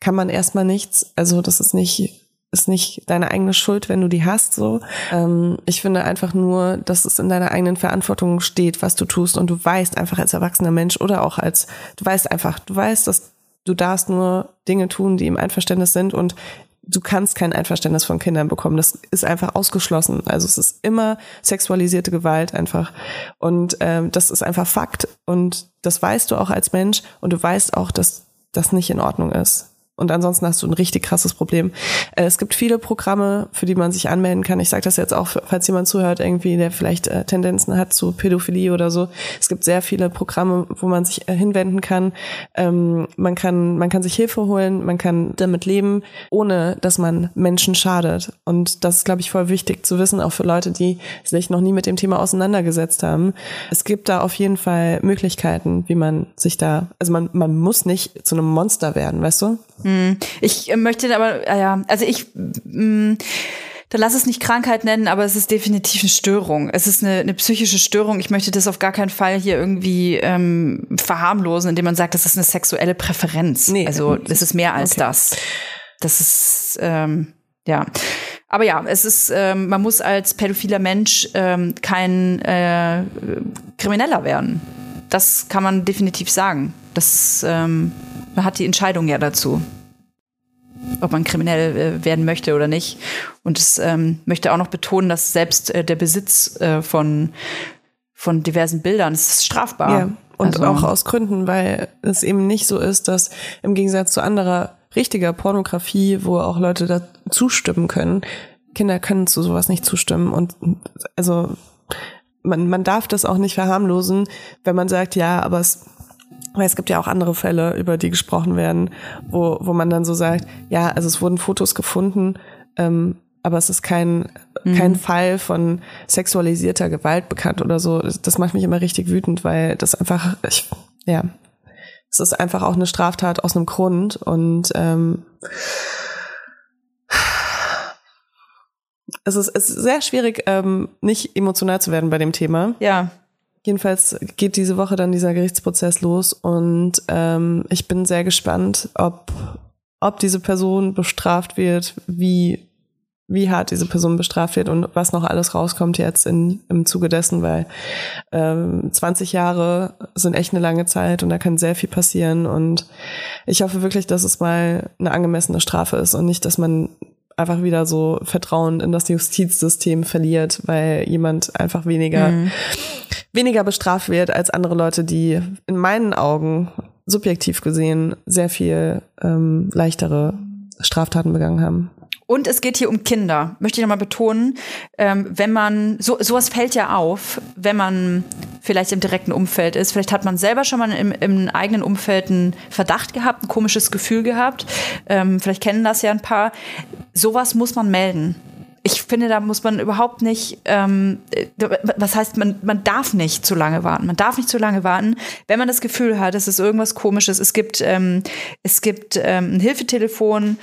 kann man erstmal nichts. Also das ist nicht ist nicht deine eigene Schuld, wenn du die hast, so. Ähm, ich finde einfach nur, dass es in deiner eigenen Verantwortung steht, was du tust und du weißt einfach als erwachsener Mensch oder auch als, du weißt einfach, du weißt, dass du darfst nur Dinge tun, die im Einverständnis sind und du kannst kein Einverständnis von Kindern bekommen. Das ist einfach ausgeschlossen. Also es ist immer sexualisierte Gewalt einfach. Und ähm, das ist einfach Fakt. Und das weißt du auch als Mensch und du weißt auch, dass das nicht in Ordnung ist. Und ansonsten hast du ein richtig krasses Problem. Äh, es gibt viele Programme, für die man sich anmelden kann. Ich sage das jetzt auch, falls jemand zuhört, irgendwie, der vielleicht äh, Tendenzen hat zu Pädophilie oder so. Es gibt sehr viele Programme, wo man sich äh, hinwenden kann. Ähm, man kann, man kann sich Hilfe holen, man kann damit leben, ohne dass man Menschen schadet. Und das ist, glaube ich, voll wichtig zu wissen, auch für Leute, die sich noch nie mit dem Thema auseinandergesetzt haben. Es gibt da auf jeden Fall Möglichkeiten, wie man sich da, also man, man muss nicht zu einem Monster werden, weißt du? Hm. Ich äh, möchte aber, äh, ja, also ich, mh, da lass es nicht Krankheit nennen, aber es ist definitiv eine Störung. Es ist eine, eine psychische Störung. Ich möchte das auf gar keinen Fall hier irgendwie ähm, verharmlosen, indem man sagt, das ist eine sexuelle Präferenz. Nee, also es ist mehr als okay. das. Das ist ähm, ja. Aber ja, es ist, ähm, man muss als pädophiler Mensch ähm, kein äh, Krimineller werden. Das kann man definitiv sagen. Das ähm, man hat die Entscheidung ja dazu, ob man kriminell äh, werden möchte oder nicht. Und es ähm, möchte auch noch betonen, dass selbst äh, der Besitz äh, von, von diversen Bildern ist strafbar. Ja, und also, auch aus Gründen, weil es eben nicht so ist, dass im Gegensatz zu anderer richtiger Pornografie, wo auch Leute da zustimmen können, Kinder können zu sowas nicht zustimmen. Und also man, man darf das auch nicht verharmlosen, wenn man sagt, ja, aber es weil es gibt ja auch andere Fälle, über die gesprochen werden, wo, wo man dann so sagt, ja, also es wurden Fotos gefunden, ähm, aber es ist kein, mhm. kein Fall von sexualisierter Gewalt bekannt oder so. Das macht mich immer richtig wütend, weil das einfach, ich, ja, es ist einfach auch eine Straftat aus einem Grund und ähm, es ist, es ist sehr schwierig, ähm, nicht emotional zu werden bei dem Thema. Ja. Jedenfalls geht diese Woche dann dieser Gerichtsprozess los und ähm, ich bin sehr gespannt, ob, ob diese Person bestraft wird, wie, wie hart diese Person bestraft wird und was noch alles rauskommt jetzt in, im Zuge dessen, weil ähm, 20 Jahre sind echt eine lange Zeit und da kann sehr viel passieren und ich hoffe wirklich, dass es mal eine angemessene Strafe ist und nicht, dass man einfach wieder so Vertrauen in das Justizsystem verliert, weil jemand einfach weniger, mhm. weniger bestraft wird als andere Leute, die in meinen Augen subjektiv gesehen sehr viel ähm, leichtere Straftaten begangen haben. Und es geht hier um Kinder, möchte ich nochmal betonen. Ähm, wenn man, so, sowas fällt ja auf, wenn man vielleicht im direkten Umfeld ist. Vielleicht hat man selber schon mal im, im eigenen Umfeld einen Verdacht gehabt, ein komisches Gefühl gehabt. Ähm, vielleicht kennen das ja ein paar. Sowas muss man melden ich finde, da muss man überhaupt nicht, ähm, was heißt, man, man darf nicht zu lange warten. Man darf nicht zu lange warten, wenn man das Gefühl hat, es ist irgendwas Komisches. Es gibt, ähm, es gibt ähm, ein Hilfetelefon,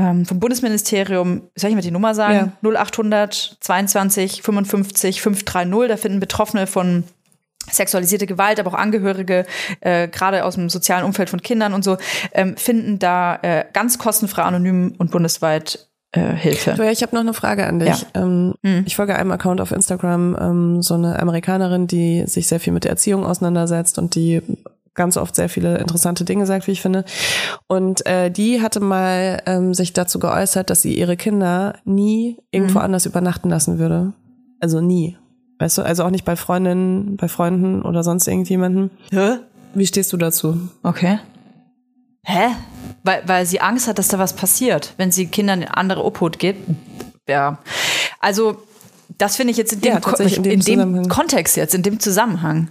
ähm, vom Bundesministerium, soll ich mal die Nummer sagen? Ja. 0800 22 55 530. Da finden Betroffene von sexualisierte Gewalt, aber auch Angehörige, äh, gerade aus dem sozialen Umfeld von Kindern und so, ähm, finden da äh, ganz kostenfrei, anonym und bundesweit äh, Hilfe. Ja, ich habe noch eine Frage an dich. Ja. Ähm, hm. Ich folge einem Account auf Instagram, ähm, so eine Amerikanerin, die sich sehr viel mit der Erziehung auseinandersetzt und die ganz oft sehr viele interessante Dinge sagt, wie ich finde. Und äh, die hatte mal ähm, sich dazu geäußert, dass sie ihre Kinder nie irgendwo mhm. anders übernachten lassen würde. Also nie. Weißt du, also auch nicht bei Freundinnen, bei Freunden oder sonst irgendjemanden. Hä? Wie stehst du dazu? Okay. Hä? Weil, weil sie Angst hat, dass da was passiert, wenn sie Kindern eine andere Obhut gibt. Ja. Also, das finde ich jetzt in dem, ja, in dem, in dem Kontext jetzt, in dem Zusammenhang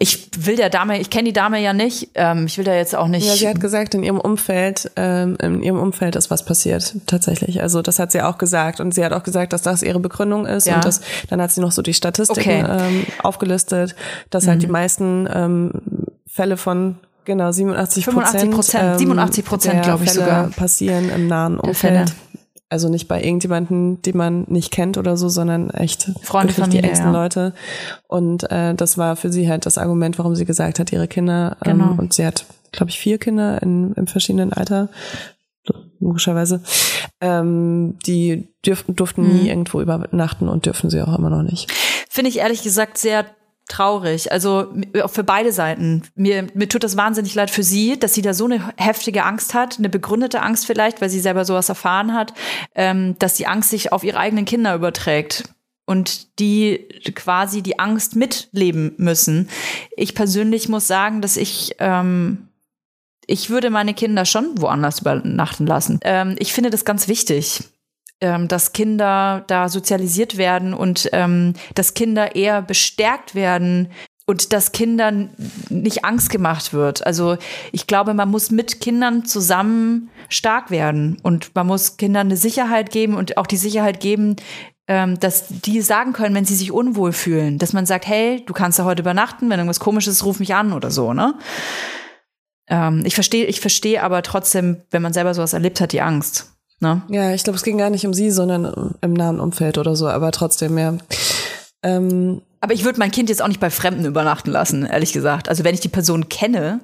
ich will der Dame, ich kenne die Dame ja nicht, ähm, ich will da jetzt auch nicht. Ja, sie hat gesagt, in ihrem Umfeld, ähm, in ihrem Umfeld ist was passiert, tatsächlich. Also das hat sie auch gesagt. Und sie hat auch gesagt, dass das ihre Begründung ist. Ja. Und das, dann hat sie noch so die Statistiken okay. ähm, aufgelistet, dass halt mhm. die meisten ähm, Fälle von Genau, 87 Prozent. 87 Prozent, ähm, glaube ich Fälle sogar. passieren im nahen Umfeld. Also nicht bei irgendjemanden, den man nicht kennt oder so, sondern echt Freunde, Familie, die engsten ja. Leute. Und äh, das war für sie halt das Argument, warum sie gesagt hat, ihre Kinder. Ähm, genau. Und sie hat, glaube ich, vier Kinder in, im verschiedenen Alter, logischerweise. Ähm, die dürften, durften mhm. nie irgendwo übernachten und dürfen sie auch immer noch nicht. Finde ich ehrlich gesagt sehr traurig. Also für beide Seiten. Mir, mir tut das wahnsinnig leid für sie, dass sie da so eine heftige Angst hat, eine begründete Angst vielleicht, weil sie selber sowas erfahren hat, ähm, dass die Angst sich auf ihre eigenen Kinder überträgt und die quasi die Angst mitleben müssen. Ich persönlich muss sagen, dass ich ähm, ich würde meine Kinder schon woanders übernachten lassen. Ähm, ich finde das ganz wichtig ähm, dass Kinder da sozialisiert werden und ähm, dass Kinder eher bestärkt werden und dass Kindern nicht Angst gemacht wird. Also ich glaube, man muss mit Kindern zusammen stark werden und man muss Kindern eine Sicherheit geben und auch die Sicherheit geben, ähm, dass die sagen können, wenn sie sich unwohl fühlen, dass man sagt, hey, du kannst da heute übernachten, wenn irgendwas komisches ist, ruf mich an oder so, ne? Ähm, ich verstehe, ich verstehe aber trotzdem, wenn man selber sowas erlebt hat, die Angst. Ne? Ja, ich glaube, es ging gar nicht um sie, sondern im nahen Umfeld oder so, aber trotzdem, ja. Ähm, aber ich würde mein Kind jetzt auch nicht bei Fremden übernachten lassen, ehrlich gesagt. Also wenn ich die Person kenne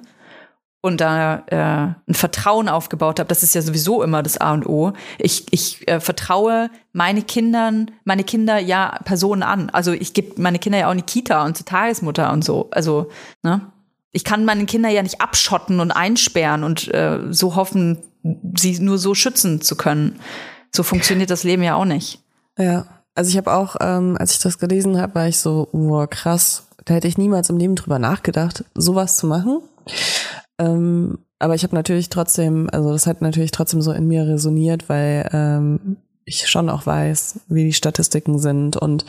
und da äh, ein Vertrauen aufgebaut habe, das ist ja sowieso immer das A und O. Ich, ich äh, vertraue meine Kindern, meine Kinder ja Personen an. Also ich gebe meine Kinder ja auch in die Kita und zur Tagesmutter und so. Also, ne? Ich kann meine Kinder ja nicht abschotten und einsperren und äh, so hoffen, sie nur so schützen zu können. So funktioniert das Leben ja auch nicht. Ja, also ich habe auch, ähm, als ich das gelesen habe, war ich so, wow, krass, da hätte ich niemals im Leben drüber nachgedacht, sowas zu machen. Ähm, aber ich habe natürlich trotzdem, also das hat natürlich trotzdem so in mir resoniert, weil ähm, ich schon auch weiß, wie die Statistiken sind und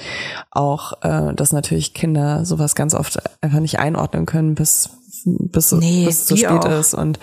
auch, äh, dass natürlich Kinder sowas ganz oft einfach nicht einordnen können, bis bis, nee, bis es zu spät auch. ist. Und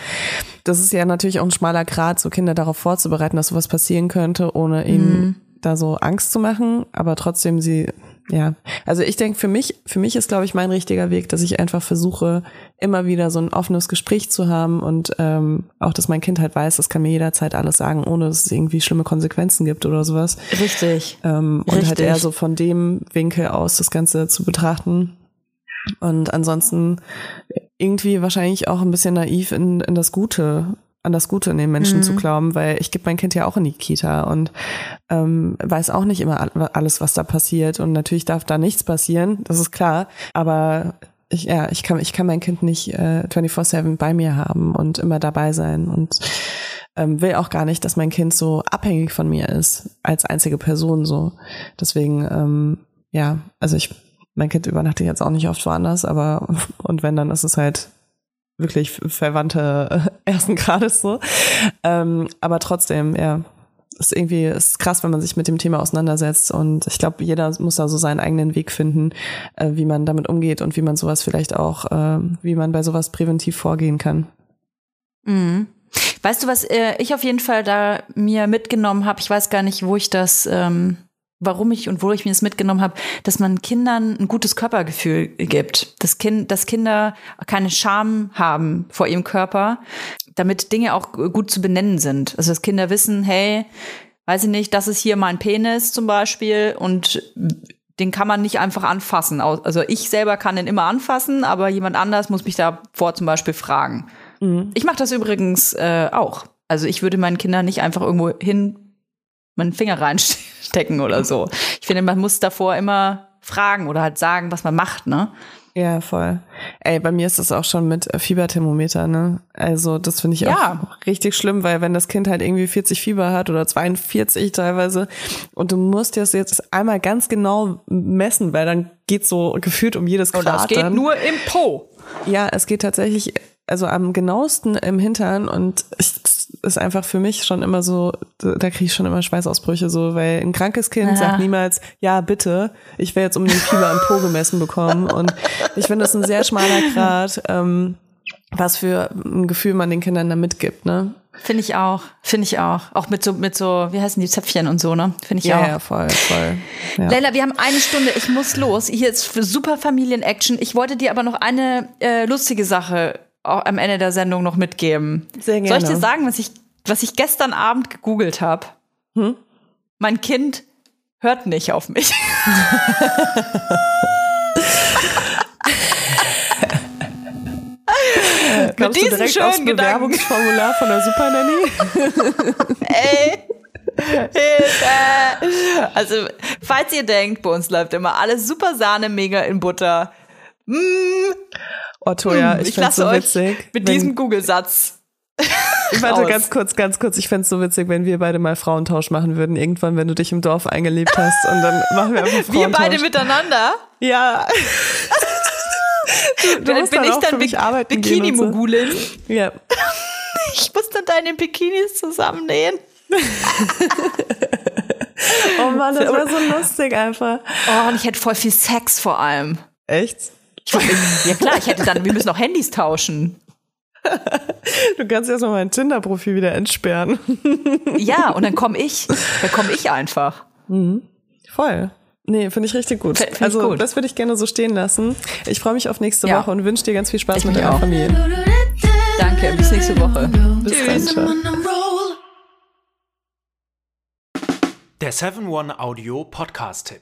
das ist ja natürlich auch ein schmaler Grad, so Kinder darauf vorzubereiten, dass sowas passieren könnte, ohne ihnen mhm. da so Angst zu machen, aber trotzdem sie ja, also ich denke, für mich, für mich ist, glaube ich, mein richtiger Weg, dass ich einfach versuche, immer wieder so ein offenes Gespräch zu haben und ähm, auch, dass mein Kind halt weiß, das kann mir jederzeit alles sagen, ohne dass es irgendwie schlimme Konsequenzen gibt oder sowas. Richtig. Ähm, und Richtig. halt eher so von dem Winkel aus das Ganze zu betrachten. Und ansonsten irgendwie wahrscheinlich auch ein bisschen naiv in, in das Gute, an das Gute in den Menschen mhm. zu glauben, weil ich gebe mein Kind ja auch in die Kita und ähm, weiß auch nicht immer alles, was da passiert. Und natürlich darf da nichts passieren, das ist klar. Aber ich, ja, ich kann, ich kann mein Kind nicht äh, 24-7 bei mir haben und immer dabei sein und ähm, will auch gar nicht, dass mein Kind so abhängig von mir ist, als einzige Person so. Deswegen, ähm, ja, also ich mein Kind übernachtet jetzt auch nicht oft woanders, aber und wenn, dann ist es halt wirklich Verwandte ersten Grades so. Ähm, aber trotzdem, ja, ist irgendwie ist krass, wenn man sich mit dem Thema auseinandersetzt und ich glaube, jeder muss da so seinen eigenen Weg finden, äh, wie man damit umgeht und wie man sowas vielleicht auch, äh, wie man bei sowas präventiv vorgehen kann. Mhm. Weißt du, was äh, ich auf jeden Fall da mir mitgenommen habe? Ich weiß gar nicht, wo ich das ähm, warum ich und wo ich mir das mitgenommen habe, dass man Kindern ein gutes Körpergefühl gibt. Dass, kind, dass Kinder keine Scham haben vor ihrem Körper, damit Dinge auch gut zu benennen sind. Also dass Kinder wissen, hey, weiß ich nicht, das ist hier mein Penis zum Beispiel und den kann man nicht einfach anfassen. Also ich selber kann den immer anfassen, aber jemand anders muss mich davor zum Beispiel fragen. Mhm. Ich mache das übrigens äh, auch. Also ich würde meinen Kindern nicht einfach irgendwo hin meinen Finger reinstecken oder so. Ich finde, man muss davor immer fragen oder halt sagen, was man macht, ne? Ja, voll. Ey, bei mir ist das auch schon mit Fieberthermometer, ne? Also, das finde ich ja. auch richtig schlimm, weil wenn das Kind halt irgendwie 40 Fieber hat oder 42 teilweise und du musst das jetzt einmal ganz genau messen, weil dann geht so gefühlt um jedes Grad. Und das geht nur im Po. Ja, es geht tatsächlich also am genauesten im Hintern und ich, ist einfach für mich schon immer so, da kriege ich schon immer Schweißausbrüche so, weil ein krankes Kind ja. sagt niemals, ja bitte, ich will jetzt um den Fieber am Po gemessen bekommen und ich finde das ein sehr schmaler Grad, ähm, was für ein Gefühl man den Kindern da mitgibt, ne? Finde ich auch, finde ich auch. Auch mit so, mit so, wie heißen die Zäpfchen und so, ne? Finde ich ja, auch. Ja, voll, voll. Ja. Leila, wir haben eine Stunde, ich muss los. Hier ist für super Familien-Action. Ich wollte dir aber noch eine äh, lustige Sache am Ende der Sendung noch mitgeben. Sehr gerne. Soll ich dir sagen, was ich, was ich gestern Abend gegoogelt habe? Hm? Mein Kind hört nicht auf mich. Mit diesem direkt schönen Bewerbungsformular von der Super Nanny? Ey. Hilfe! Also, falls ihr denkt, bei uns läuft immer alles super Sahne, mega in Butter, Mm. Oh, Toja, Mm, ich, ich find's so lasse euch witzig. Mit wenn- diesem Google-Satz. Warte, ganz kurz, ganz kurz. Ich fänd's so witzig, wenn wir beide mal Frauentausch machen würden. Irgendwann, wenn du dich im Dorf eingelebt hast und dann machen wir einfach Frauentausch. Wir beide miteinander. Ja. du, du bin ich dann mich Bi arbeiten gehen und so. Bikini-Mogulin. Ja. Ich muss dann deine Bikinis zusammennähen. Oh Mann, das war so lustig einfach. Oh, und ich hätte voll viel Sex vor allem. Echt? Ja klar, ich hätte dann, wir müssen auch Handys tauschen. Du kannst erstmal mein Tinder-Profil wieder entsperren. Ja, und dann komme ich. Dann komme ich einfach. Voll. Nee, finde ich richtig gut. F- also, gut. das würde ich gerne so stehen lassen. Ich freue mich auf nächste Ja. Woche und wünsche dir ganz viel Spaß Ich mit deiner auch. Familie. Danke, bis nächste Woche. Bis dann, ciao. Der 7-One Audio Podcast-Tipp.